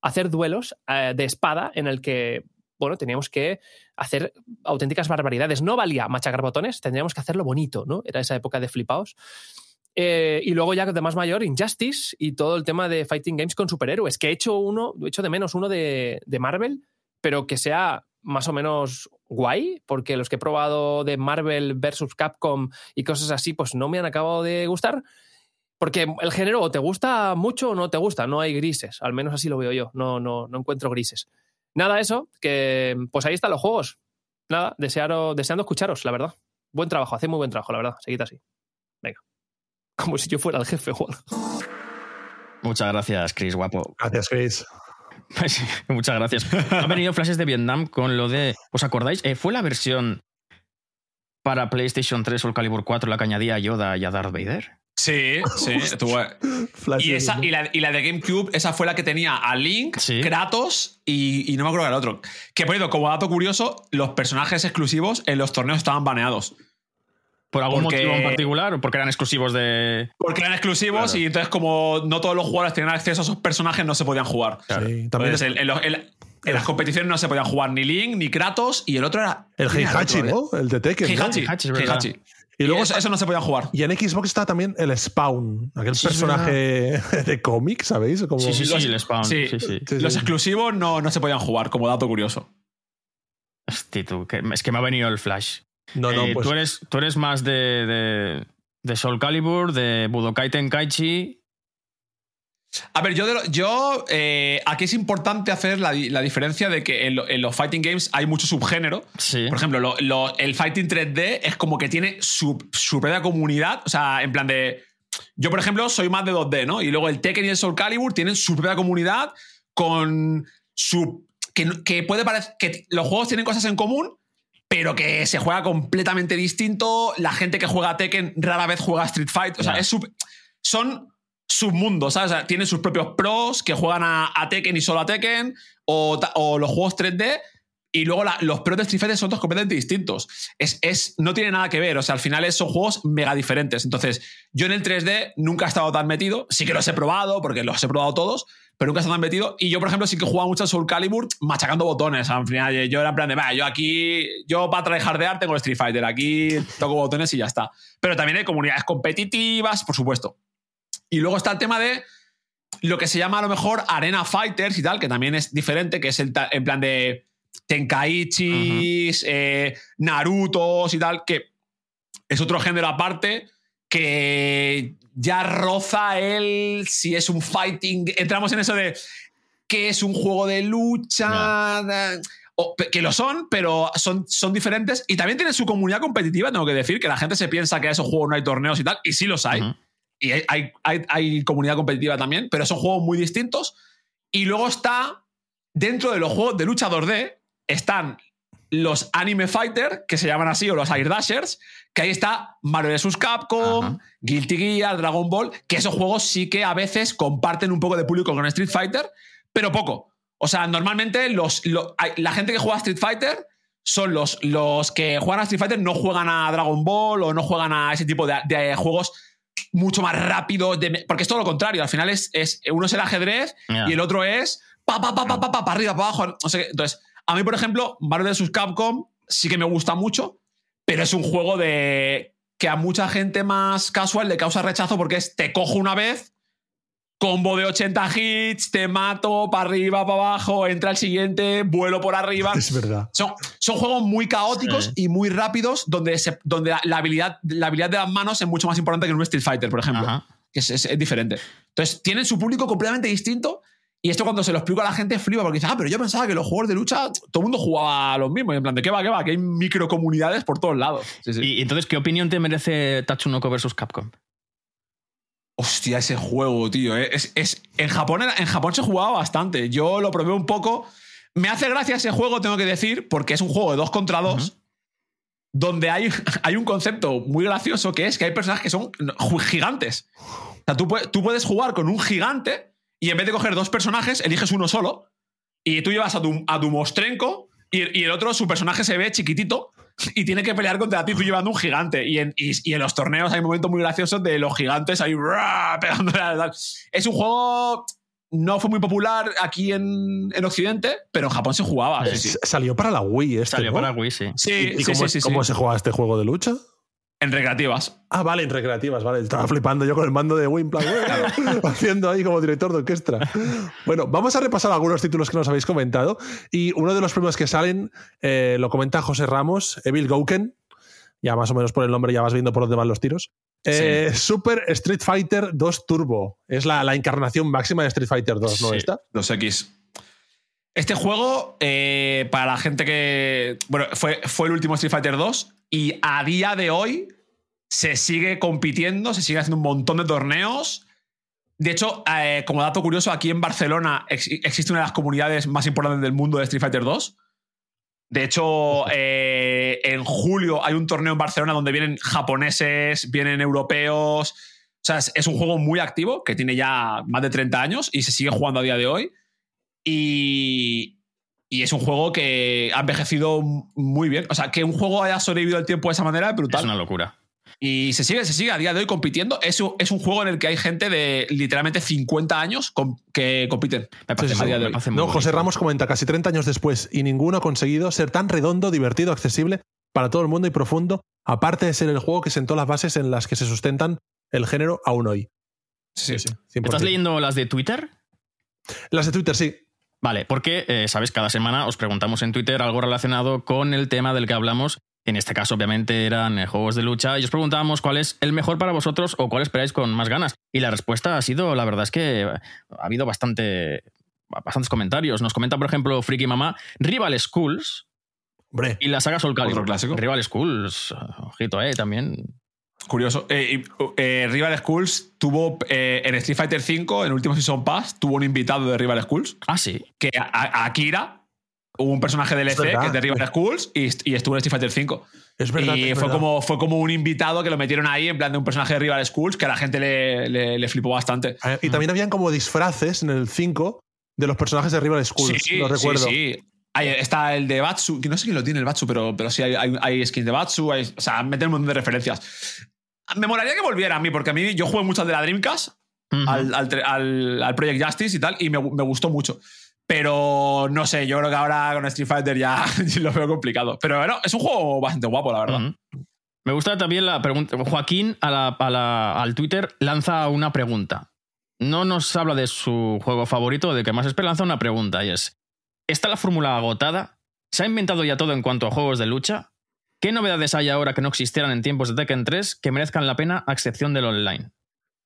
hacer duelos eh, de espada en el que, bueno, teníamos que hacer auténticas barbaridades. No valía machacar botones, tendríamos que hacerlo bonito, ¿no? Era esa época de flipaos. Eh, y luego ya de más mayor, Injustice y todo el tema de Fighting Games con superhéroes, que he hecho uno, he hecho de menos uno de, Marvel, pero que sea más o menos guay, porque los que he probado de Marvel versus Capcom y cosas así, pues no me han acabado de gustar. Porque el género o te gusta mucho o no te gusta, no hay grises, al menos así lo veo yo, no, no, no encuentro grises. Nada, eso, que pues ahí están los juegos. Nada, deseando escucharos, la verdad. Buen trabajo, hacéis muy buen trabajo, la verdad. Seguid así. Venga como si yo fuera el jefe o Muchas gracias, Chris, guapo. Gracias, Chris. Pues muchas gracias. Han venido flashes de Vietnam con lo de. ¿Os acordáis? Eh, fue la versión para PlayStation 3 o el Calibur 4 la que añadía a Yoda y a Darth Vader. Sí, sí. y, esa, y, la, de GameCube, esa fue la que tenía a Link, Kratos y, no me acuerdo del otro. Que, por como dato curioso, los personajes exclusivos en los torneos estaban baneados. ¿Por algún motivo en particular? ¿O porque eran exclusivos de.? Porque eran exclusivos y entonces, como no todos los jugadores tenían acceso a esos personajes, no se podían jugar. Sí, también en, las competiciones no se podían jugar ni Link ni Kratos y el otro era. El Heihachi, ¿no? El de Tekken. Heihachi, Y luego eso, no se podía jugar. Y en Xbox está también el Spawn, aquel personaje de cómic, ¿sabéis? Sí, sí, sí, el Spawn. Sí, Los exclusivos no, no se podían jugar, como dato curioso. Hostia, tú, que- es que me ha venido el flash. No, no, Eh, pues tú, eres, tú eres más de, de, de Soul Calibur, de Budokai Tenkaichi. A ver, yo, de lo- yo eh, aquí es importante hacer la, la diferencia de que en, lo- en los fighting games hay mucho subgénero. Sí. Por ejemplo, lo- lo- el fighting 3D es como que tiene su, su propia comunidad. O sea, en plan de. Yo, por ejemplo, soy más de 2D, ¿no? Y luego el Tekken y el Soul Calibur tienen su propia comunidad con su. Que, que puede parecer. que los juegos tienen cosas en común, pero que se juega completamente distinto. La gente que juega a Tekken rara vez juega Street Fight. O sea, es sub- son submundos, ¿sabes? O sea, tienen sus propios pros que juegan a, a Tekken y solo a Tekken, o, los juegos 3D, y luego la- los pros de Street Fighter son dos completamente distintos. Es, es, no tiene nada que ver, o sea, al final son juegos mega diferentes. Entonces, yo en el 3D nunca he estado tan metido, sí que los he probado, porque los he probado todos, pero nunca estado tan metido. Y yo, por ejemplo, sí que he jugado mucho al Soul Calibur machacando botones. Al final, yo era en plan de, "Va, yo aquí, yo para tryhardear tengo el Street Fighter, aquí toco botones y ya está. Pero también hay comunidades competitivas, por supuesto. Y luego está el tema de lo que se llama a lo mejor Arena Fighters y tal, que también es diferente, que es el en plan de Tenkaichis, eh, Narutos y tal, que es otro género aparte que ya roza el si es un fighting. Entramos en eso de que es un juego de lucha. o- que lo son, pero son, son diferentes y también tienen su comunidad competitiva, tengo que decir, que la gente se piensa que a esos juegos no hay torneos y tal, y sí los hay. Y hay, hay, hay- hay comunidad competitiva también, pero son juegos muy distintos. Y luego está, dentro de los juegos de lucha 2D, están los Anime Fighter, que se llaman así, o los Air Dashers, que ahí está Mario vs. Capcom, Ajá. Guilty Gear, Dragon Ball, que esos juegos sí que a veces comparten un poco de público con Street Fighter, pero poco. O sea, normalmente los, lo- la gente que juega a Street Fighter son los, los que juegan a Street Fighter, no juegan a Dragon Ball o no juegan a ese tipo de, de juegos mucho más rápidos, porque es todo lo contrario. Al final es, es uno es el ajedrez y el otro es pa, pa, pa, pa, pa, pa, pa, arriba, para abajo. No sé qué. Entonces, a mí, por ejemplo, Mario vs. Capcom sí que me gusta mucho, pero es un juego de que a mucha gente más casual le causa rechazo porque es te cojo una vez, combo de 80 hits, te mato, para arriba, para abajo, entra el siguiente, vuelo por arriba. es verdad. Son, son juegos muy caóticos Sí. y muy rápidos donde, se- donde la, la habilidad, la habilidad de las manos es mucho más importante que en un Street Fighter, por ejemplo. Ajá. Que es, es- es diferente. Entonces, tienen su público completamente distinto y esto cuando se lo explico a la gente flipa porque dice, ah, pero yo pensaba que los juegos de lucha todo el mundo jugaba los mismos. Y en plan, ¿de qué va, qué va? Que hay microcomunidades por todos lados. Sí, sí. Y, entonces, ¿qué opinión te merece Tatsunoko versus Capcom? Hostia, ese juego, tío. eh. Es, es- en, Japón, en Japón se jugaba bastante. Yo lo probé un poco. Me hace gracia ese juego, tengo que decir, porque es un juego de dos contra dos. Donde hay, hay un concepto muy gracioso que es que hay personajes que son gigantes. O sea, tú, tú puedes jugar con un gigante y en vez de coger dos personajes, eliges uno solo. Y tú llevas a tu, a tu mostrenco y, y el otro, su personaje se ve chiquitito y tiene que pelear contra ti tú llevando un gigante. Y en, y- y en los torneos hay momentos muy graciosos de los gigantes ahí ¡ra! pegándole a tal. Es un juego. No fue muy popular aquí en, en Occidente, pero en Japón se jugaba. sí, sí. S- Salió para la Wii este, Salió ¿no? para Wii, sí. Sí, ¿Y sí, cómo, sí, es- sí, sí. cómo se juega este juego de lucha? En recreativas. Ah, vale, en recreativas, vale. Estaba flipando yo con el mando de Wii, en plan, "Ué", haciendo ahí como director de orquesta. Bueno, vamos a repasar algunos títulos que nos habéis comentado. Y uno de los primeros que salen eh, lo comenta José Ramos, Evil Gouken. Ya más o menos por el nombre ya vas viendo por dónde van los tiros. Eh, Super Street Fighter 2 Turbo. Es la, la encarnación máxima de Street Fighter 2, ¿no? Sí. Esta. 2X. Este juego, eh, para la gente que. Bueno, fue, fue el último Street Fighter 2 y a día de hoy se sigue compitiendo, se sigue haciendo un montón de torneos. De hecho, eh, como dato curioso, aquí en Barcelona ex- existe una de las comunidades más importantes del mundo de Street Fighter 2. De hecho, eh, en julio hay un torneo en Barcelona donde vienen japoneses, vienen europeos. O sea, es, es un juego muy activo que tiene ya más de 30 años y se sigue jugando a día de hoy. Y, y es un juego que ha envejecido muy bien. O sea, que un juego haya sobrevivido el tiempo de esa manera es brutal. Es una locura. Y se sigue, se sigue a día de hoy compitiendo. Es un, es un juego en el que hay gente de literalmente 50 años com- que compiten. Me parece, Sí, sí, a día de hoy. No, José. Ramos comenta casi 30 años después y ninguno ha conseguido ser tan redondo, divertido, accesible para todo el mundo y profundo, aparte de ser el juego que sentó las bases en las que se sustentan el género aún hoy. Sí, sí. 100%. ¿Estás leyendo las de Twitter? Las de Twitter, sí. Vale, porque, eh, sabes, cada semana os preguntamos en Twitter algo relacionado con el tema del que hablamos. En este caso, obviamente, eran eh, juegos de lucha. Y os preguntábamos cuál es el mejor para vosotros o cuál esperáis con más ganas. Y la respuesta ha sido, la verdad es que ha habido bastante, bastantes comentarios. Nos comenta, por ejemplo, Friki Mamá, Rival Schools. Hombre, Y la saga Soul Calibur. Otro clásico. Rival Schools, ojito, eh, también. Curioso. Eh, eh, Rival Schools tuvo eh, en Street Fighter V, en último Season Pass, tuvo un invitado de Rival Schools, Ah, sí. que a, a Akira, hubo un personaje del EC que es de Rival Schools y, y estuvo en Street Fighter V. es verdad. y es fue verdad. como, fue como un invitado que lo metieron ahí en plan de un personaje de Rival Schools que a la gente le, le- le flipó bastante. Eh, Y también habían como disfraces en el 5 de los personajes de Rival Schools. sí, lo recuerdo. Sí, sí. Ahí está el de Batsu, que no sé quién lo tiene el Batsu, pero, pero sí hay, hay, hay skins de Batsu, hay- o sea, meten un montón de referencias. Me molaría que volviera a mí, porque a mí yo jugué mucho al de la Dreamcast, al, al, al- al Project Justice y tal, y me, me gustó mucho. Pero no sé, yo creo que ahora con Street Fighter ya lo veo complicado. Pero bueno, es un juego bastante guapo, la verdad. Me gusta también la pregunta. Joaquín a la- a la- al Twitter lanza una pregunta. No nos habla de su juego favorito, de que más espera, lanza una pregunta y es: ¿Está la fórmula agotada? ¿Se ha inventado ya todo en cuanto a juegos de lucha? ¿Qué novedades hay ahora que no existieran en tiempos de Tekken 3 que merezcan la pena a excepción del online?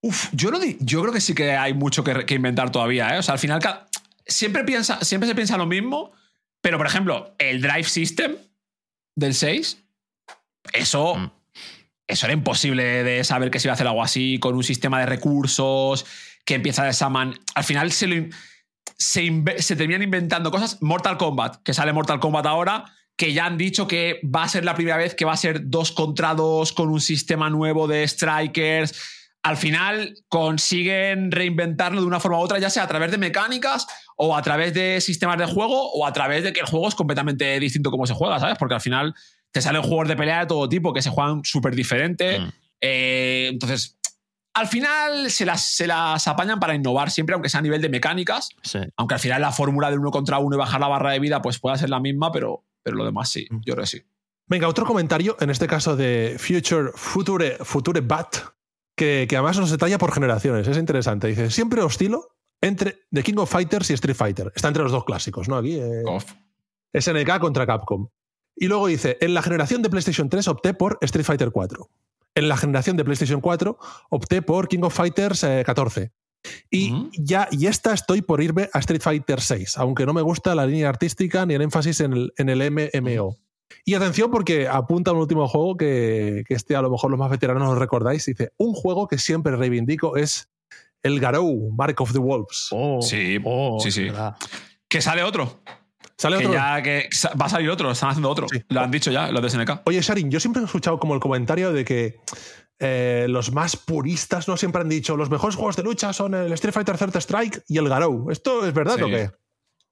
Uf, yo, no di- yo creo que sí que hay mucho que, que inventar todavía, ¿eh? O sea, al final siempre, piensa, siempre se piensa lo mismo, pero por ejemplo, el Drive System del 6, eso, Mm. eso era imposible de saber que se iba a hacer algo así, con un sistema de recursos que empieza de esa man. Al final se, lo in- se, se terminan inventando cosas. Mortal Kombat, que sale Mortal Kombat ahora, que ya han dicho que va a ser la primera vez que va a ser dos contra dos con un sistema nuevo de strikers. Al final consiguen reinventarlo de una forma u otra, ya sea a través de mecánicas o a través de sistemas de juego o a través de que el juego es completamente distinto como se juega, ¿sabes? Porque al final te salen juegos de pelea de todo tipo que se juegan súper diferente. Mm. Eh, entonces, al final se las, se las apañan para innovar siempre, aunque sea a nivel de mecánicas. Sí. Aunque al final la fórmula del uno contra uno y bajar la barra de vida pues pueda ser la misma, pero, pero lo demás sí, yo creo que sí. Venga, otro comentario, en este caso de Future Future, Future Bat, que, que además nos detalla por generaciones. Es interesante. Dice: Siempre oscilo entre The King of Fighters y Street Fighter. Está entre los dos clásicos, ¿no? Aquí. eh. SNK contra Capcom. Y luego dice, en la generación de PlayStation 3 opté por Street Fighter 4. En la generación de PlayStation 4 opté por King of Fighters eh, 14. Y Ujú. ya y esta estoy por irme a Street Fighter 6, aunque no me gusta la línea artística ni el énfasis en el, en el MMO. Y atención porque apunta a un último juego que, que este a lo mejor los más veteranos os recordáis. Dice, un juego que siempre reivindico es el Garou, Mark of the Wolves. Oh, Sí, oh, sí, sí. verdad. Que sale otro. ¿Sale Que otro? ya que va a salir otro, están haciendo otro. Sí. Lo han dicho ya, los de SNK. Oye, Sharin, yo siempre he escuchado como el comentario de que eh, los más puristas no siempre han dicho los mejores juegos de lucha son el Street Fighter Third Strike y el Garou. ¿Esto es verdad Sí. o qué?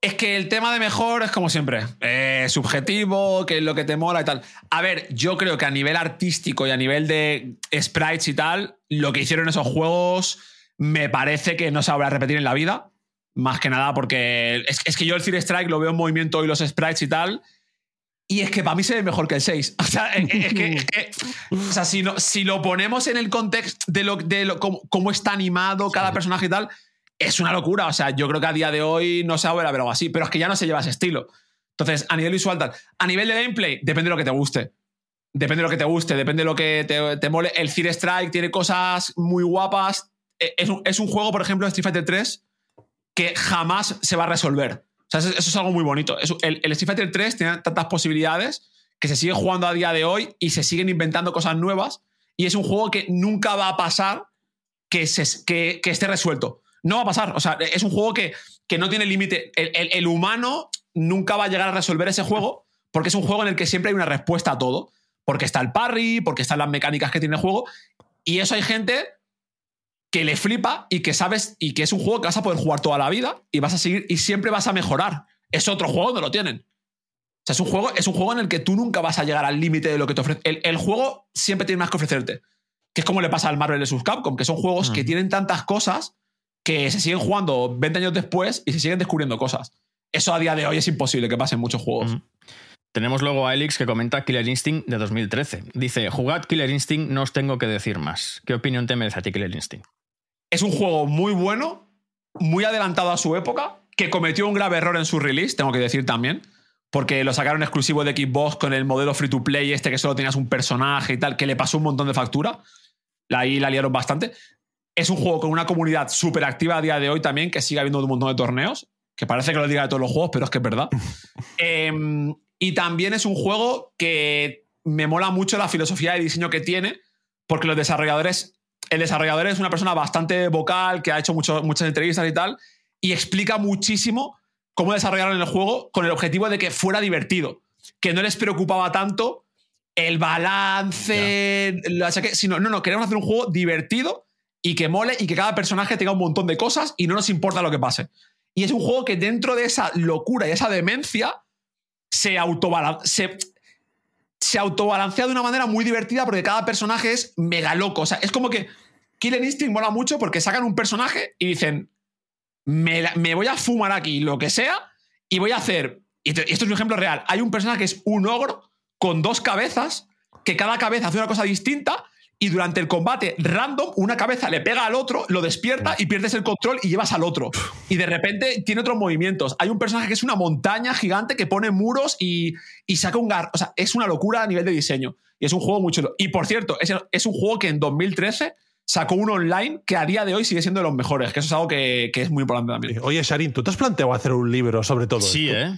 Es que el tema de mejor es como siempre, eh, subjetivo, que es lo que te mola y tal. A ver, yo creo que a nivel artístico y a nivel de sprites y tal, lo que hicieron esos juegos me parece que no se va a repetir en la vida. Más que nada porque es, es que yo el Fear Strike lo veo en movimiento y los sprites y tal. Y es que para mí se ve mejor que el 6. O sea, es, es que, es que- o sea, si, no- si lo ponemos en el contexto de, lo, de lo- cómo, cómo está animado cada personaje y tal, es una locura. O sea, yo creo que a día de hoy no se va a ver a ver algo así, pero es que ya no se lleva ese estilo. Entonces, a nivel visual, tal. A nivel de gameplay, depende de lo que te guste. Depende de lo que te guste, depende de lo que te, te mole. El Fear Strike tiene cosas muy guapas. Eh, Es un, es un juego, por ejemplo, de Street Fighter 3 que jamás se va a resolver. Eso, es algo muy bonito. El, Street Fighter 3 tiene tantas posibilidades que se sigue jugando a día de hoy y se siguen inventando cosas nuevas. Y es un juego que nunca va a pasar que, se, que, esté resuelto. No va a pasar. O sea, es un juego que, que no tiene límite. El, el- el humano nunca va a llegar a resolver ese juego porque es un juego en el que siempre hay una respuesta a todo. Porque está el parry, porque están las mecánicas que tiene el juego. Y eso hay gente que le flipa y que sabes y que es un juego que vas a poder jugar toda la vida y vas a seguir y siempre vas a mejorar. Es otro juego donde lo tienen. O sea, es un juego, es un juego en el que tú nunca vas a llegar al límite de lo que te ofrece. El, el juego siempre tiene más que ofrecerte. Que es como le pasa al Marvel vs. Capcom, que son juegos que Mm. tienen tantas cosas que se siguen jugando 20 años después y se siguen descubriendo cosas. Eso a día de hoy es imposible que pase en muchos juegos. Tenemos luego a Elix que comenta Killer Instinct de 2013. Dice, jugad Killer Instinct, no os tengo que decir más. ¿Qué opinión te merece a ti Killer Instinct? Es un juego muy bueno, muy adelantado a su época, que cometió un grave error en su release, tengo que decir también, porque lo sacaron exclusivo de Xbox con el modelo free to play, este que solo tenías un personaje y tal, que le pasó un montón de factura. Ahí la liaron bastante. Es un juego con una comunidad súper activa a día de hoy también, que sigue habiendo un montón de torneos, que parece que lo diga de todos los juegos, pero es que es verdad. Em, y también es un juego que me mola mucho la filosofía de diseño que tiene, porque los desarrolladores, el desarrollador es una persona bastante vocal, que ha hecho muchas entrevistas y tal, y explica muchísimo cómo desarrollaron el juego con el objetivo de que fuera divertido, que no les preocupaba tanto el balance, sino, no, no, queremos hacer un juego divertido y que mole y que cada personaje tenga un montón de cosas y no nos importa lo que pase. Y es un juego que dentro de esa locura y esa demencia se, se, se autobalancea de una manera muy divertida porque cada personaje es mega loco. O sea, es como que Killing Instinct mola mucho porque sacan un personaje y dicen, me, voy a fumar aquí lo que sea y voy a hacer. Y esto es un ejemplo real. Hay un personaje que es un ogro con dos cabezas, que cada cabeza hace una cosa distinta. Y durante el combate random, una cabeza le pega al otro, lo despierta y pierdes el control y llevas al otro. Y de repente tiene otros movimientos. Hay un personaje que es una montaña gigante que pone muros y, saca un gar. O sea, es una locura a nivel de diseño. Y es un juego muy chulo. Y por cierto, es, es un juego que en 2013 sacó uno online que a día de hoy sigue siendo de los mejores, que eso es algo que, es muy importante también. Oye, Sharin, ¿tú te has planteado hacer un libro sobre todo sí, ¿eh?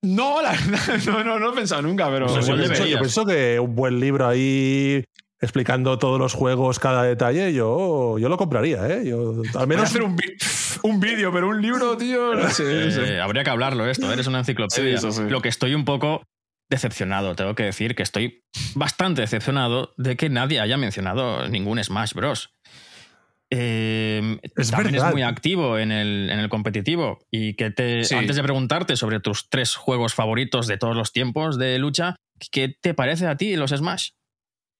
No, la verdad, no, no, he pensado nunca, pero. yo, pienso, que un buen libro ahí explicando todos los juegos, cada detalle, yo, yo lo compraría, ¿eh? Yo, al menos. hacer un, vídeo, pero un libro, tío. No sé, eh, habría que hablarlo esto, eres una enciclopedia. Lo que estoy un poco decepcionado, tengo que decir que estoy bastante decepcionado de que nadie haya mencionado ningún Smash Bros. Eh, es también es muy activo en el, en el competitivo y que te, antes de preguntarte sobre tus tres juegos favoritos de todos los tiempos de lucha, ¿qué te parece a ti los Smash?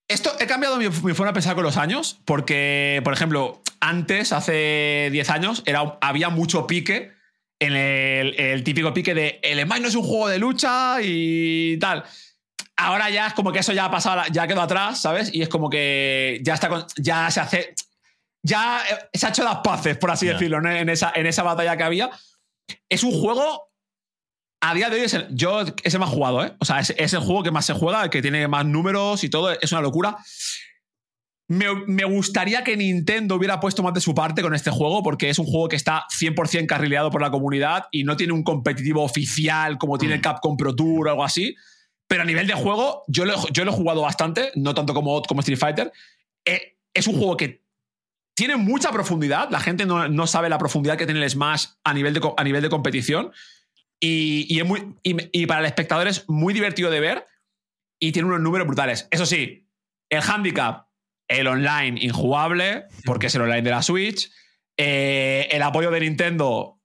Esto he cambiado mi, forma de pensar con los años, porque, por ejemplo, antes, hace 10 años, era, había mucho pique en el, típico pique de el Smash no es un juego de lucha y tal. Ahora ya es como que eso ya ha pasado, ya quedó atrás, ¿sabes? Y es como que ya está ya se hace. Ya se ha hecho las paces, por así decirlo, en, esa, en esa batalla que había. Es un juego. A día de hoy, es el, yo es el más jugado, ¿eh? O sea, es, es el juego que más se juega, el que tiene más números y todo. Es una locura. Me, gustaría que Nintendo hubiera puesto más de su parte con este juego, porque es un juego que está 100% carrileado por la comunidad y no tiene un competitivo oficial como tiene el mm. Capcom Pro Tour o algo así. Pero a nivel de juego, yo lo, yo lo he jugado bastante, no tanto como, como Street Fighter. Eh, es un juego que tiene mucha profundidad. La gente no, sabe la profundidad que tiene el Smash a nivel de, a nivel de competición. Y, es muy, y para el espectador es muy divertido de ver y tiene unos números brutales. Eso sí, el handicap el online injugable, porque es el online de la Switch. Eh, el apoyo de Nintendo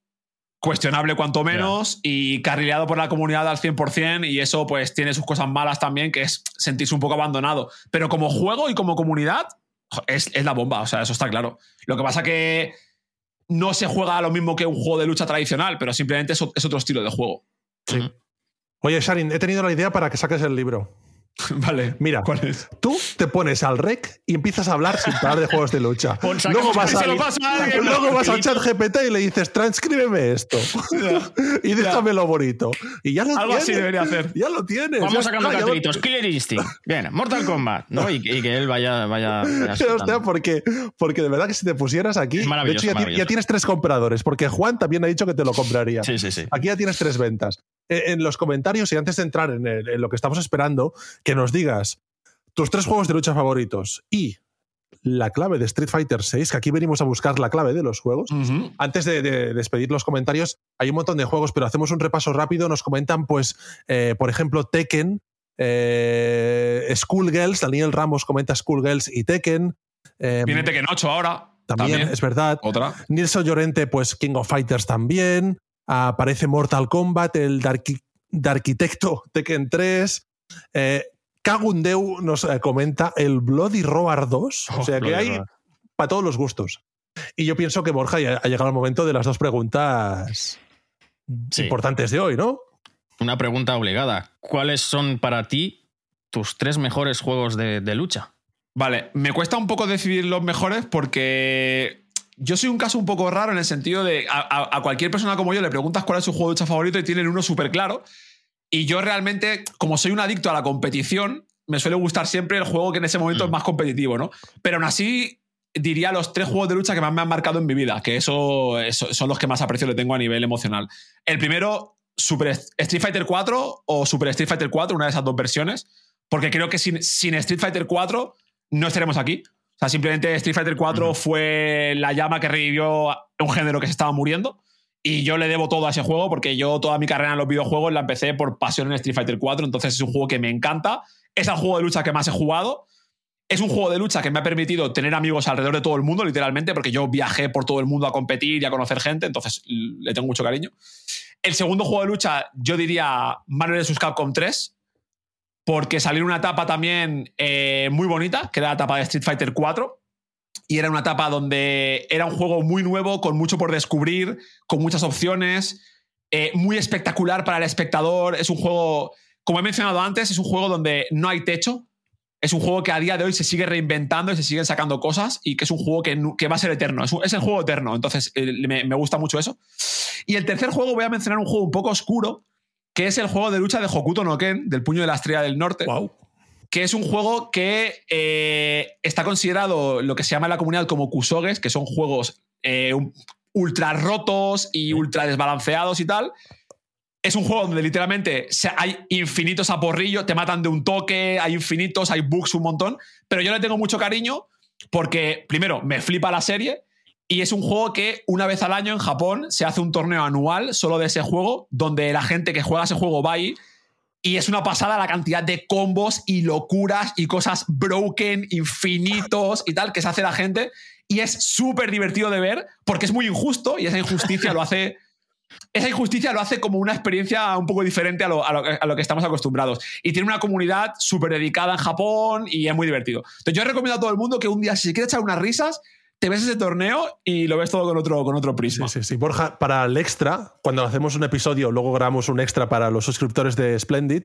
cuestionable cuanto menos y carrileado por la comunidad al 100% y eso pues tiene sus cosas malas también, que es sentirse un poco abandonado. Pero como juego y como comunidad es, la bomba, o sea, eso está claro. Lo que pasa que no se juega lo mismo que un juego de lucha tradicional, pero simplemente es, otro estilo de juego. Sí. Oye, Sharin, he tenido la idea para que saques el libro. Vale. Mira, tú te pones al rec y empiezas a hablar sin parar de juegos de lucha. luego vas, a, luego vas al chat GPT y le dices, transcríbeme esto. y déjamelo bonito. Y ya lo Algo tienes. así debería hacer. Ya lo tienes. Vamos sacando cartelitos. Killer Instinct. Bien, Mortal Kombat. ¿no? Y, que él vaya. vaya, Hostia, porque, porque de verdad que si te pusieras aquí. de hecho, ya, tienes tres compradores. Porque Juan también ha dicho que te lo compraría. Sí, sí, sí. Aquí ya tienes tres ventas. Eh, en los comentarios y antes de entrar en, lo que estamos esperando, que nos digas tus tres juegos de lucha favoritos y la clave de Street Fighter 6, que aquí venimos a buscar la clave de los juegos. Antes de, despedir los comentarios, hay un montón de juegos, pero hacemos un repaso rápido. Nos comentan, pues, eh, por ejemplo, Tekken, eh, Schoolgirls, Daniel Ramos comenta Schoolgirls y Tekken. Viene Tekken 8 ahora. También, es verdad. Otra. Nilson Llorente, pues King of Fighters también aparece Mortal Kombat, el de, Arquitecto Tekken 3. Eh, Kagundeu nos eh, comenta el Bloody Roar 2. o sea que hay para todos los gustos. Y yo pienso que Borja ya ha llegado el momento de las dos preguntas importantes de hoy, ¿no? Una pregunta obligada. ¿Cuáles son para ti tus tres mejores juegos de lucha? Vale, me cuesta un poco decidir los mejores porque yo soy un caso un poco raro en el sentido de a, a cualquier persona como yo le preguntas cuál es su juego de lucha favorito y tienen uno súper claro. Y yo realmente, como soy un adicto a la competición, me suele gustar siempre el juego que en ese momento es Mm. más competitivo, ¿no? Pero aún así, diría los tres juegos de lucha que más me han marcado en mi vida, que eso, eso- son los que más aprecio le tengo a nivel emocional. El primero, Super Street Fighter 4 o Super Street Fighter 4, una de esas dos versiones, porque creo que sin, sin Street Fighter 4 no estaremos aquí. Sea, simplemente Street Fighter 4 Ujú. fue la llama que revivió un género que se estaba muriendo. Y yo le debo todo a ese juego porque yo toda mi carrera en los videojuegos la empecé por pasión en Street Fighter 4. Entonces es un juego que me encanta. Es el juego de lucha que más he jugado. Es un juego de lucha que me ha permitido tener amigos alrededor de todo el mundo, literalmente, porque yo viajé por todo el mundo a competir y a conocer gente. Entonces le tengo mucho cariño. El segundo juego de lucha, yo diría Marvel vs. Capcom 3, porque salió una etapa también eh, muy bonita, que era la etapa de Street Fighter 4. Y era una etapa donde era un juego muy nuevo, con mucho por descubrir, con muchas opciones, eh, muy espectacular para el espectador. Es un juego, como he mencionado antes, es un juego donde no hay techo. Es un juego que a día de hoy se sigue reinventando y se siguen sacando cosas y que es un juego que, que va a ser eterno. Es, un- es el juego eterno, entonces eh, me gusta mucho eso. Y el tercer juego voy a mencionar un juego un poco oscuro, que es el juego de lucha de Hokuto no Ken, del puño de la estrella del norte Wow. que es un juego que eh, está considerado lo que se llama en la comunidad como kusoges, que son juegos eh, ultra rotos y ultra desbalanceados y tal. Es un juego donde literalmente hay infinitos a porrillo, te matan de un toque, hay infinitos, hay bugs un montón, pero yo le tengo mucho cariño porque, primero, me flipa la serie y es un juego que una vez al año en Japón se hace un torneo anual solo de ese juego, donde la gente que juega ese juego va ahí y es una pasada la cantidad de combos y locuras y cosas broken, infinitos y tal que se hace la gente. Y es súper divertido de ver porque es muy injusto y esa injusticia lo hace. Esa injusticia lo hace como una experiencia un poco diferente a lo, a lo- a lo que estamos acostumbrados. Y tiene una comunidad súper dedicada en Japón y es muy divertido. Entonces, yo recomiendo a todo el mundo que un día, si se quiere echar unas risas, te ves ese torneo y lo ves todo con otro, con otro prisma. Sí, sí, sí. Borja, para el extra, cuando hacemos un episodio, luego grabamos un extra para los suscriptores de Splendid.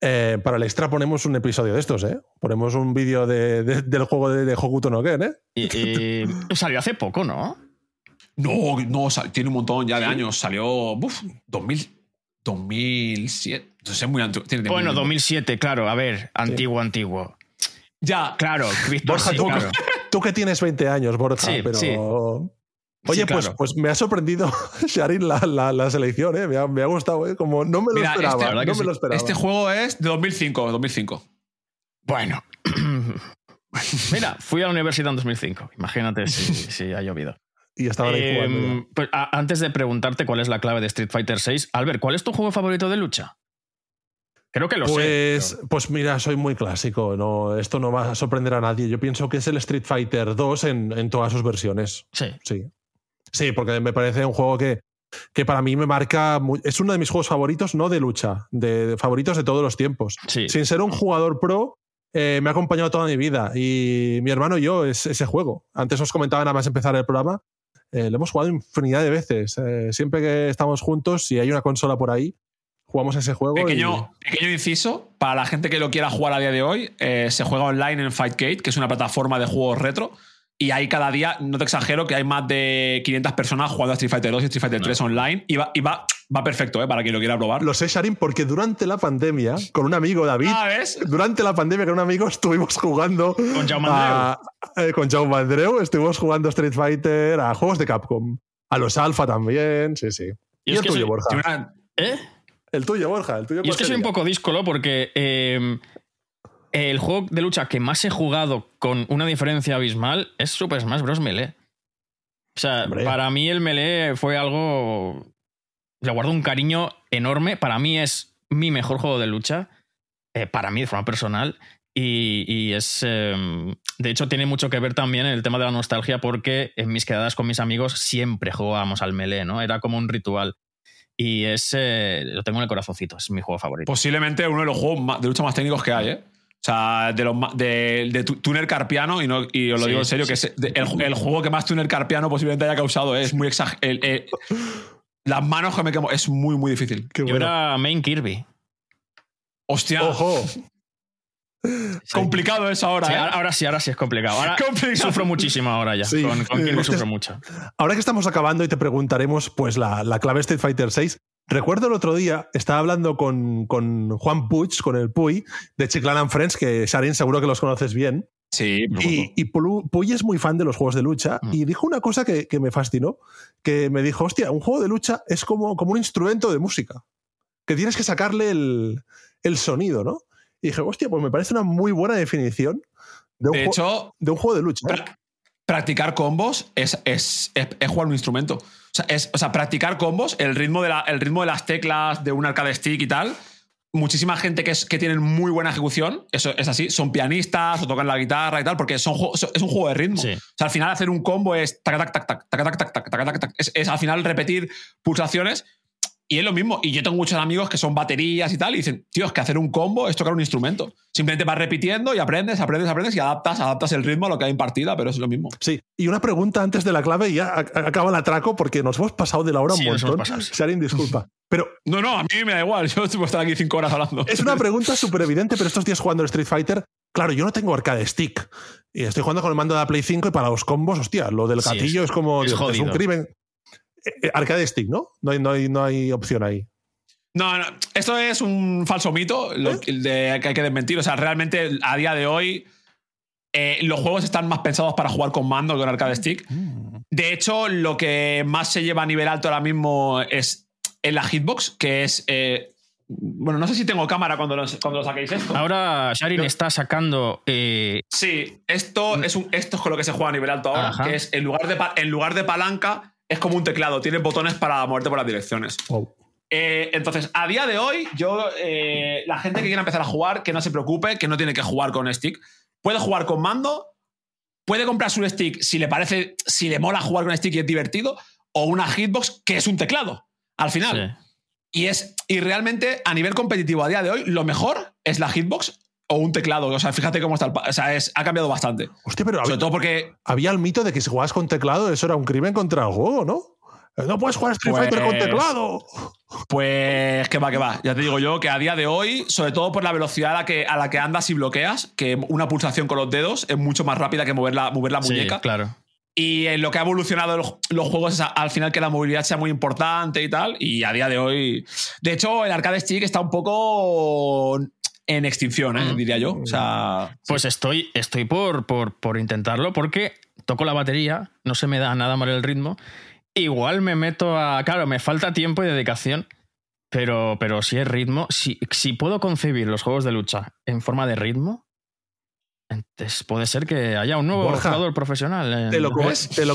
eh, para el extra ponemos un episodio de estos, ¿eh? Ponemos un vídeo de- de- del juego de, de Hokuto no Ken, ¿eh? Y, y salió hace poco, ¿no? No, no, sal- tiene un montón ya de años. Salió, uf, 2000, 2007. Entonces es muy antiguo. tiene Bueno, muy- 2007, claro. A ver, antiguo, antiguo. Ya, Claro, Víctor, Borja, sí, tú, claro. tú que tienes 20 años, Borja, Sí, pero. sí. Oye, Sí, pues, claro. pues me ha sorprendido, Sharin, la, la- la selección, ¿eh? Me ha, me ha gustado, ¿eh? Como no me lo Mira, esperaba. este- no me lo esperaba. este juego es de 2005, 2005. Bueno. Mira, fui a la universidad en 2005. Imagínate si, si ha llovido. y estaban ahí Eh, jugando. ya. pues, a- antes de preguntarte cuál es la clave de Street Fighter 6, Albert, ¿cuál es tu juego favorito de lucha? Creo que lo Pues, sé. pues mira, soy muy clásico. No, esto no va a sorprender a nadie. Yo pienso que es el Street Fighter 2 en, en todas sus versiones. Sí. Sí. Sí, porque me parece un juego que, que para mí me marca. es uno de mis juegos favoritos, no de lucha, de, de favoritos de todos los tiempos. Sí. Sin ser un jugador pro, eh, me ha acompañado toda mi vida. Y mi hermano y yo es ese juego. Antes os comentaba nada más empezar el programa. eh, lo hemos jugado infinidad de veces. Eh, siempre que estamos juntos, si hay una consola por ahí, jugamos ese juego. y- Pequeño, pequeño inciso, para la gente que lo quiera jugar a día de hoy, eh, se juega online en Fightgate, que es una plataforma de juegos retro. Y hay cada día, no te exagero, que hay más de 500 personas jugando a Street Fighter 2 y Street Fighter 3 online. Y va, y va, va perfecto, ¿eh? Para quien lo quiera probar. Lo sé, Sharin, porque durante la pandemia, con un amigo David, Ah, ¿ves? durante la pandemia con un amigo estuvimos jugando Con Jaume a- eh, con Jaume Andreu, estuvimos jugando Street Fighter, a juegos de Capcom, a los Alpha también, sí, sí. Y Y, es el que tuyo, soy- Borja. Una- ¿Eh? El tuyo, Borja, el tuyo. Y es ¿cuál que soy un poco díscolo porque eh, el juego de lucha que más he jugado con una diferencia abismal es Super Smash Bros. Melee. O sea, Hombre. para mí el Melee fue algo... Le guardo un cariño enorme. Para mí es mi mejor juego de lucha. eh, para mí, de forma personal. Y, y es... eh, de hecho, tiene mucho que ver también el tema de la nostalgia porque en mis quedadas con mis amigos siempre jugábamos al Melee, ¿no? Era como un ritual. Y es... eh, lo tengo en el corazoncito. Es mi juego favorito. posiblemente uno de los juegos más- de lucha más técnicos que hay, ¿eh? O sea, de, los, de, de tu- Tuner Carpiano, y, no, y os lo Sí, digo en serio, sí. que es de- el, el juego que más Tuner Carpiano posiblemente haya causado ¿eh? es muy exagerado. las manos que me quemo es muy, muy difícil. Qué Yo bueno. era main Kirby. Hostia. Ojo. Complicado eso ahora. Sí, ¿eh? ahora, ahora sí, ahora sí es complicado. Ahora Complicado. sufro muchísimo ahora ya. Sí. Con, con Kirby sufro es- mucho. Ahora que estamos acabando y te preguntaremos pues la, la clave Street Fighter 6. Recuerdo el otro día, estaba hablando con, con Juan Puig, con el Puy, de Chiclan and Friends, que Sharin seguro que los conoces bien. Sí, Y, y Puy es muy fan de los juegos de lucha Mm. y dijo una cosa que, que me fascinó, que me dijo, hostia, un juego de lucha es como, como un instrumento de música, que tienes que sacarle el, el sonido, ¿no? Y dije, hostia, pues me parece una muy buena definición de un, de hecho, de un juego de lucha. ¿eh? pra- practicar combos es, es, es- es jugar un instrumento. O sea, es, o sea, practicar combos, el ritmo, de la- el ritmo de las teclas de un arcade stick y tal. Muchísima gente que, es, que tienen muy buena ejecución, eso es así, son pianistas o tocan la guitarra y tal, porque son, es un juego de ritmo. Sí. O sea, al final hacer un combo es tac, tac, tac, tac, tac, tac, tac, tac, tac, tac, tac. Es, es al final repetir pulsaciones y es lo mismo. Y yo tengo muchos amigos que son baterías y tal, y dicen, tío, es que hacer un combo es tocar un instrumento. Simplemente vas repitiendo y aprendes, aprendes, aprendes y adaptas, adaptas el ritmo a lo que hay en partida, pero es lo mismo. Sí, y una pregunta antes de la clave y ya acaba el atraco porque nos hemos pasado de la hora Sí, un montón. Sharin, disculpa. Pero No, no, a mí me da igual. Yo puedo estar aquí cinco horas hablando. es una pregunta súper evidente, pero estos días jugando al Street Fighter, claro, yo no tengo arcade stick. Y estoy jugando con el mando de la Play 5 y para los combos, hostia, lo del Sí, gatillo es, como es Dios, un crimen. Eh, eh, arcade stick, ¿no? No hay, no, hay, no hay opción ahí. No, no, esto es un falso mito lo ¿Eh? de, que hay que desmentir. O sea, realmente a día de hoy eh, los juegos están más pensados para jugar con mando que con arcade stick. De hecho, lo que más se lleva a nivel alto ahora mismo es en la hitbox, que es... eh, bueno, no sé si tengo cámara cuando lo, cuando lo saquéis esto. Ahora Sharin está sacando. eh, Sí, esto es, un, esto es con lo que se juega a nivel alto ahora, Ajá. que es en lugar, de, en lugar de palanca, es como un teclado, tienes botones para moverte por las direcciones. Eh, entonces, a día de hoy, yo, eh, la gente que quiera empezar a jugar, que no se preocupe, que no tiene que jugar con stick. Puede jugar con mando, puede comprarse un stick si le parece, si le mola jugar con stick y es divertido, o una hitbox que es un teclado, al final. sí. Y, es, y realmente, a nivel competitivo, a día de hoy, lo mejor es la hitbox o un teclado. O sea, fíjate cómo está el. O sea, es, ha cambiado bastante. Hostia, pero Sobre había, todo porque había el mito de que si jugabas con teclado eso era un crimen contra el juego, ¿no? Eh, No puedes jugar a Street Pues- Fighter con teclado. Pues que va, que va. Ya te digo yo que a día de hoy, sobre todo por la velocidad a la que, a la que andas y bloqueas, que una pulsación con los dedos es mucho más rápida que mover la, mover la Sí, muñeca. claro. Y en lo que ha evolucionado los, los juegos es a- al final que la movilidad sea muy importante y tal. Y a día de hoy. De hecho, el arcade stick está un poco en extinción, ¿eh? Diría yo. O sea. Pues estoy, estoy por, por, por intentarlo porque toco la batería, no se me da nada mal el ritmo. Igual me meto a. Claro, me falta tiempo y dedicación. Pero, pero si es ritmo, si, si puedo concebir los juegos de lucha en forma de ritmo, entonces puede ser que haya un nuevo Borja, jugador profesional. en- Te lo,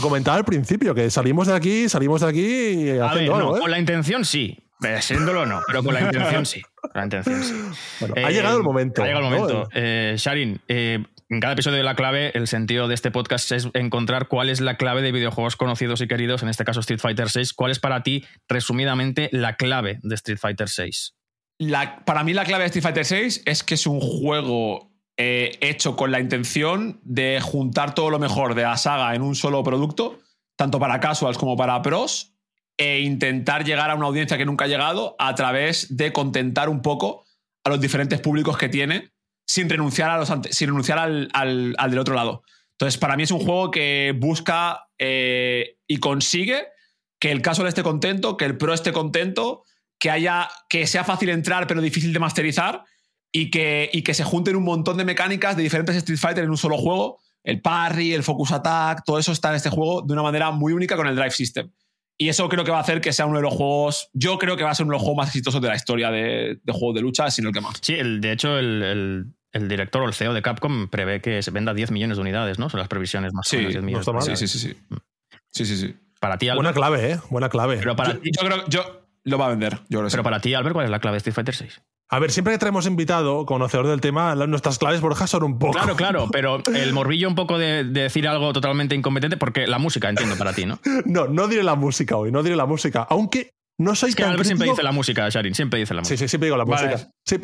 comentaba al principio, que salimos de aquí, salimos de aquí A ver, haciendo no, algo, ¿eh? con la intención sí. Eh, Siéndolo no, pero con la intención sí. Con la intención sí. Bueno, Eh, ha llegado el momento. Ha llegado el ¿no? momento. Eh, Sharin, eh, en cada episodio de La Clave, el sentido de este podcast es encontrar cuál es la clave de videojuegos conocidos y queridos, en este caso Street Fighter VI. ¿Cuál es para ti, resumidamente, la clave de Street Fighter VI? La- para mí la clave de Street Fighter VI es que es un juego eh, hecho con la intención de juntar todo lo mejor de la saga en un solo producto, tanto para casuals como para pros, e intentar llegar a una audiencia que nunca ha llegado a través de contentar un poco a los diferentes públicos que tiene sin renunciar, a los sin renunciar al, al- al del otro lado. Entonces, para mí es un juego que busca eh, y consigue que el casual esté contento, que el pro esté contento, que haya que sea fácil entrar pero difícil de masterizar y que, y que se junten un montón de mecánicas de diferentes Street Fighter en un solo juego. El parry, el focus attack, todo eso está en este juego de una manera muy única con el drive system. Y eso creo que va a hacer que sea uno de los juegos. Yo creo que va a ser uno de los juegos más exitosos de la historia de, de juegos de lucha, sino el que más. Sí, el- de hecho, el, el- el director o el CEO de Capcom prevé que se venda 10 millones de unidades, ¿no? Son las previsiones más o Sí, menos 10 no millones mal. Sí, sí, sí, sí. Sí, sí, sí. Para ti, Albert, Buena clave, ¿eh? Buena clave. pero para Yo, ti, yo creo yo lo va a vender. Yo creo sí. pero para ti, Albert, ¿cuál es la clave de Street Fighter 6? A ver, siempre que traemos invitado, conocedor del tema, nuestras claves, Borja, son un poco. Claro, claro, pero el morbillo un poco de, de decir algo totalmente incompetente, porque la música, entiendo, para ti, ¿no? No, no diré la música hoy, no diré la música. Aunque no soy Es que tan Albert siempre dice la música, Sharin, siempre dice la Sí, música. sí, siempre digo la Vale. música. Sí,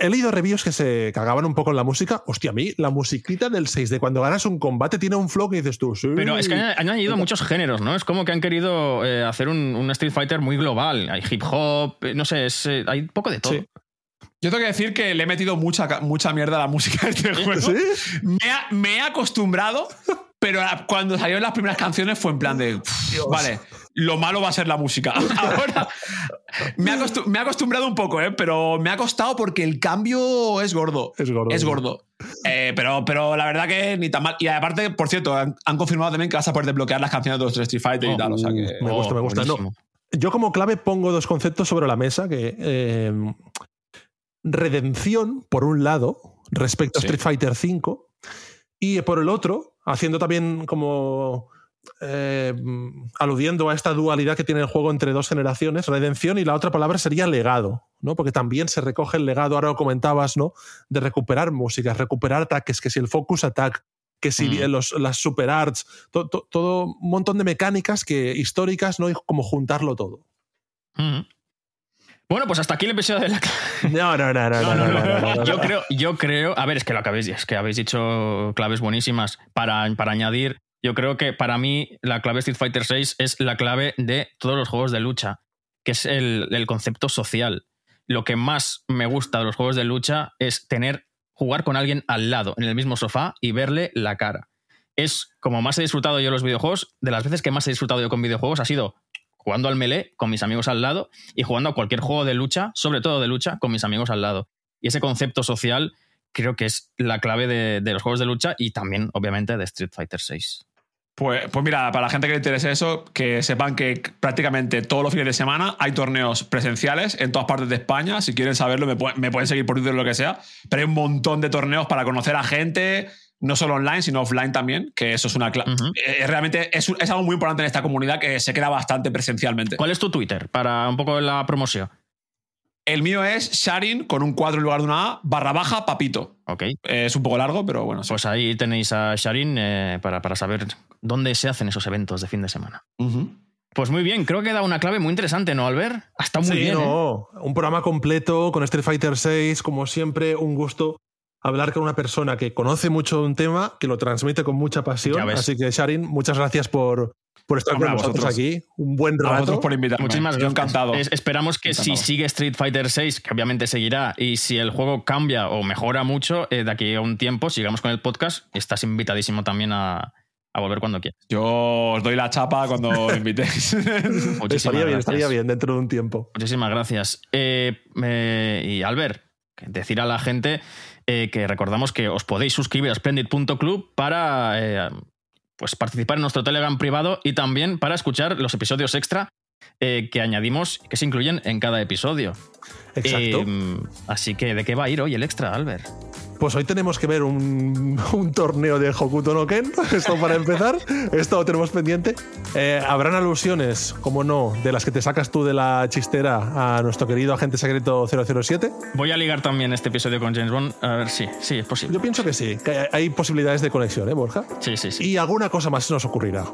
he leído reviews que se cagaban un poco en la música. Hostia, a mí la musiquita del 6 de cuando ganas un combate tiene un flow que dices tú. Sí. Pero es que han han añadido muchos géneros, ¿no? Es como que han querido eh, hacer un, un Street Fighter muy global. Hay hip hop, eh, no sé, es, eh, hay poco de todo. Sí. Yo tengo que decir que le he metido mucha, mucha mierda a la música de este juego. ¿Sí? Me, me he acostumbrado, pero cuando salieron las primeras canciones fue en plan de. "Pff, Vale, lo malo va a ser la música. Ahora. Me he, acostum- me he acostumbrado un poco, ¿eh? pero me ha costado porque el cambio es gordo. Es gordo. Es gordo. Eh, pero, pero la verdad que ni tan mal. Y aparte, por cierto, han, han confirmado también que vas a poder desbloquear las canciones de los Street Fighter y Oh, tal. O sea que. Me gusta, me gusta. No. Yo como clave pongo dos conceptos sobre la mesa que eh, redención por un lado respecto Sí. a Street Fighter V y por el otro haciendo también como eh, aludiendo a esta dualidad que tiene el juego entre dos generaciones, redención y la otra palabra sería legado, ¿no? Porque también se recoge el legado, ahora lo comentabas, ¿no? De recuperar músicas, recuperar ataques, que si el focus attack, que si Mm. los, las super arts, to- to- todo un montón de mecánicas que históricas, ¿no? Y como juntarlo todo. Ujú. Bueno, pues hasta aquí el episodio de la No, no, no, no, no, no, no, no, no. Yo creo, yo creo, a ver, es que lo acabéis, es que habéis dicho claves buenísimas para, para añadir. Yo creo que para mí la clave Street Fighter VI es la clave de todos los juegos de lucha, que es el, el concepto social. Lo que más me gusta de los juegos de lucha es tener, jugar con alguien al lado, en el mismo sofá y verle la cara. Es como más he disfrutado yo los videojuegos, de las veces que más he disfrutado yo con videojuegos ha sido jugando al melee con mis amigos al lado y jugando a cualquier juego de lucha, sobre todo de lucha, con mis amigos al lado. Y ese concepto social creo que es la clave de, los juegos de lucha y también, obviamente, de Street Fighter VI. Pues, pues mira, para la gente que le interese eso, que sepan que prácticamente todos los fines de semana hay torneos presenciales en todas partes de España. Si quieren saberlo, me, me pueden seguir por Twitter o lo que sea. Pero hay un montón de torneos para conocer a gente, no solo online, sino offline también, que eso es una clave. Ujú. realmente es, algo muy importante en esta comunidad que se queda bastante presencialmente. ¿Cuál es tu Twitter para un poco la promoción? El mío es Sharin con un 4 en lugar de una A, barra baja, papito. Ok. Es un poco largo, pero bueno. sí. Pues ahí tenéis a Sharin eh, para, para saber dónde se hacen esos eventos de fin de semana. Pues muy bien, creo que da una clave muy interesante, ¿no, Albert? Ha estado muy sí, bien. ¿eh? no, un programa completo con Street Fighter VI, como siempre, un gusto hablar con una persona que conoce mucho un tema, que lo transmite con mucha pasión. Así que, Sharin, muchas gracias por, por estar Hombre, con nosotros vosotros. aquí. Un buen A vosotros rato. por invitarme. Muchísimas gracias. encantado. Es- esperamos que si sigue Street Fighter VI, que obviamente seguirá, y si el juego cambia o mejora mucho, eh, de aquí a un tiempo sigamos con el podcast. Estás invitadísimo también a, a volver cuando quieras. Yo os doy la chapa cuando me invitéis. Muchísimas Estaría bien, gracias. estaría bien dentro de un tiempo. Muchísimas gracias. Eh, eh, y Albert, decir a la gente eh, que recordamos que os podéis suscribir a splendid.club para eh, pues participar en nuestro Telegram privado y también para escuchar los episodios extra eh, que añadimos que se incluyen en cada episodio. Exacto. Eh, así que, ¿de qué va a ir hoy el extra, Albert? Pues hoy tenemos que ver un, un torneo de Hokuto no Ken. Esto para empezar. Esto lo tenemos pendiente. Eh, Habrán alusiones, como no, de las que te sacas tú de la chistera a nuestro querido agente secreto 007. Voy a ligar también este episodio con James Bond. A ver si, sí, es posible. Yo pienso que sí, que hay posibilidades de conexión, ¿eh, Borja? Sí, sí, sí. Y alguna cosa más nos ocurrirá.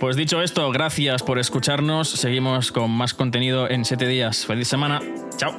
Pues dicho esto, gracias por escucharnos. Seguimos con más contenido en 7 días. Feliz semana. Chao.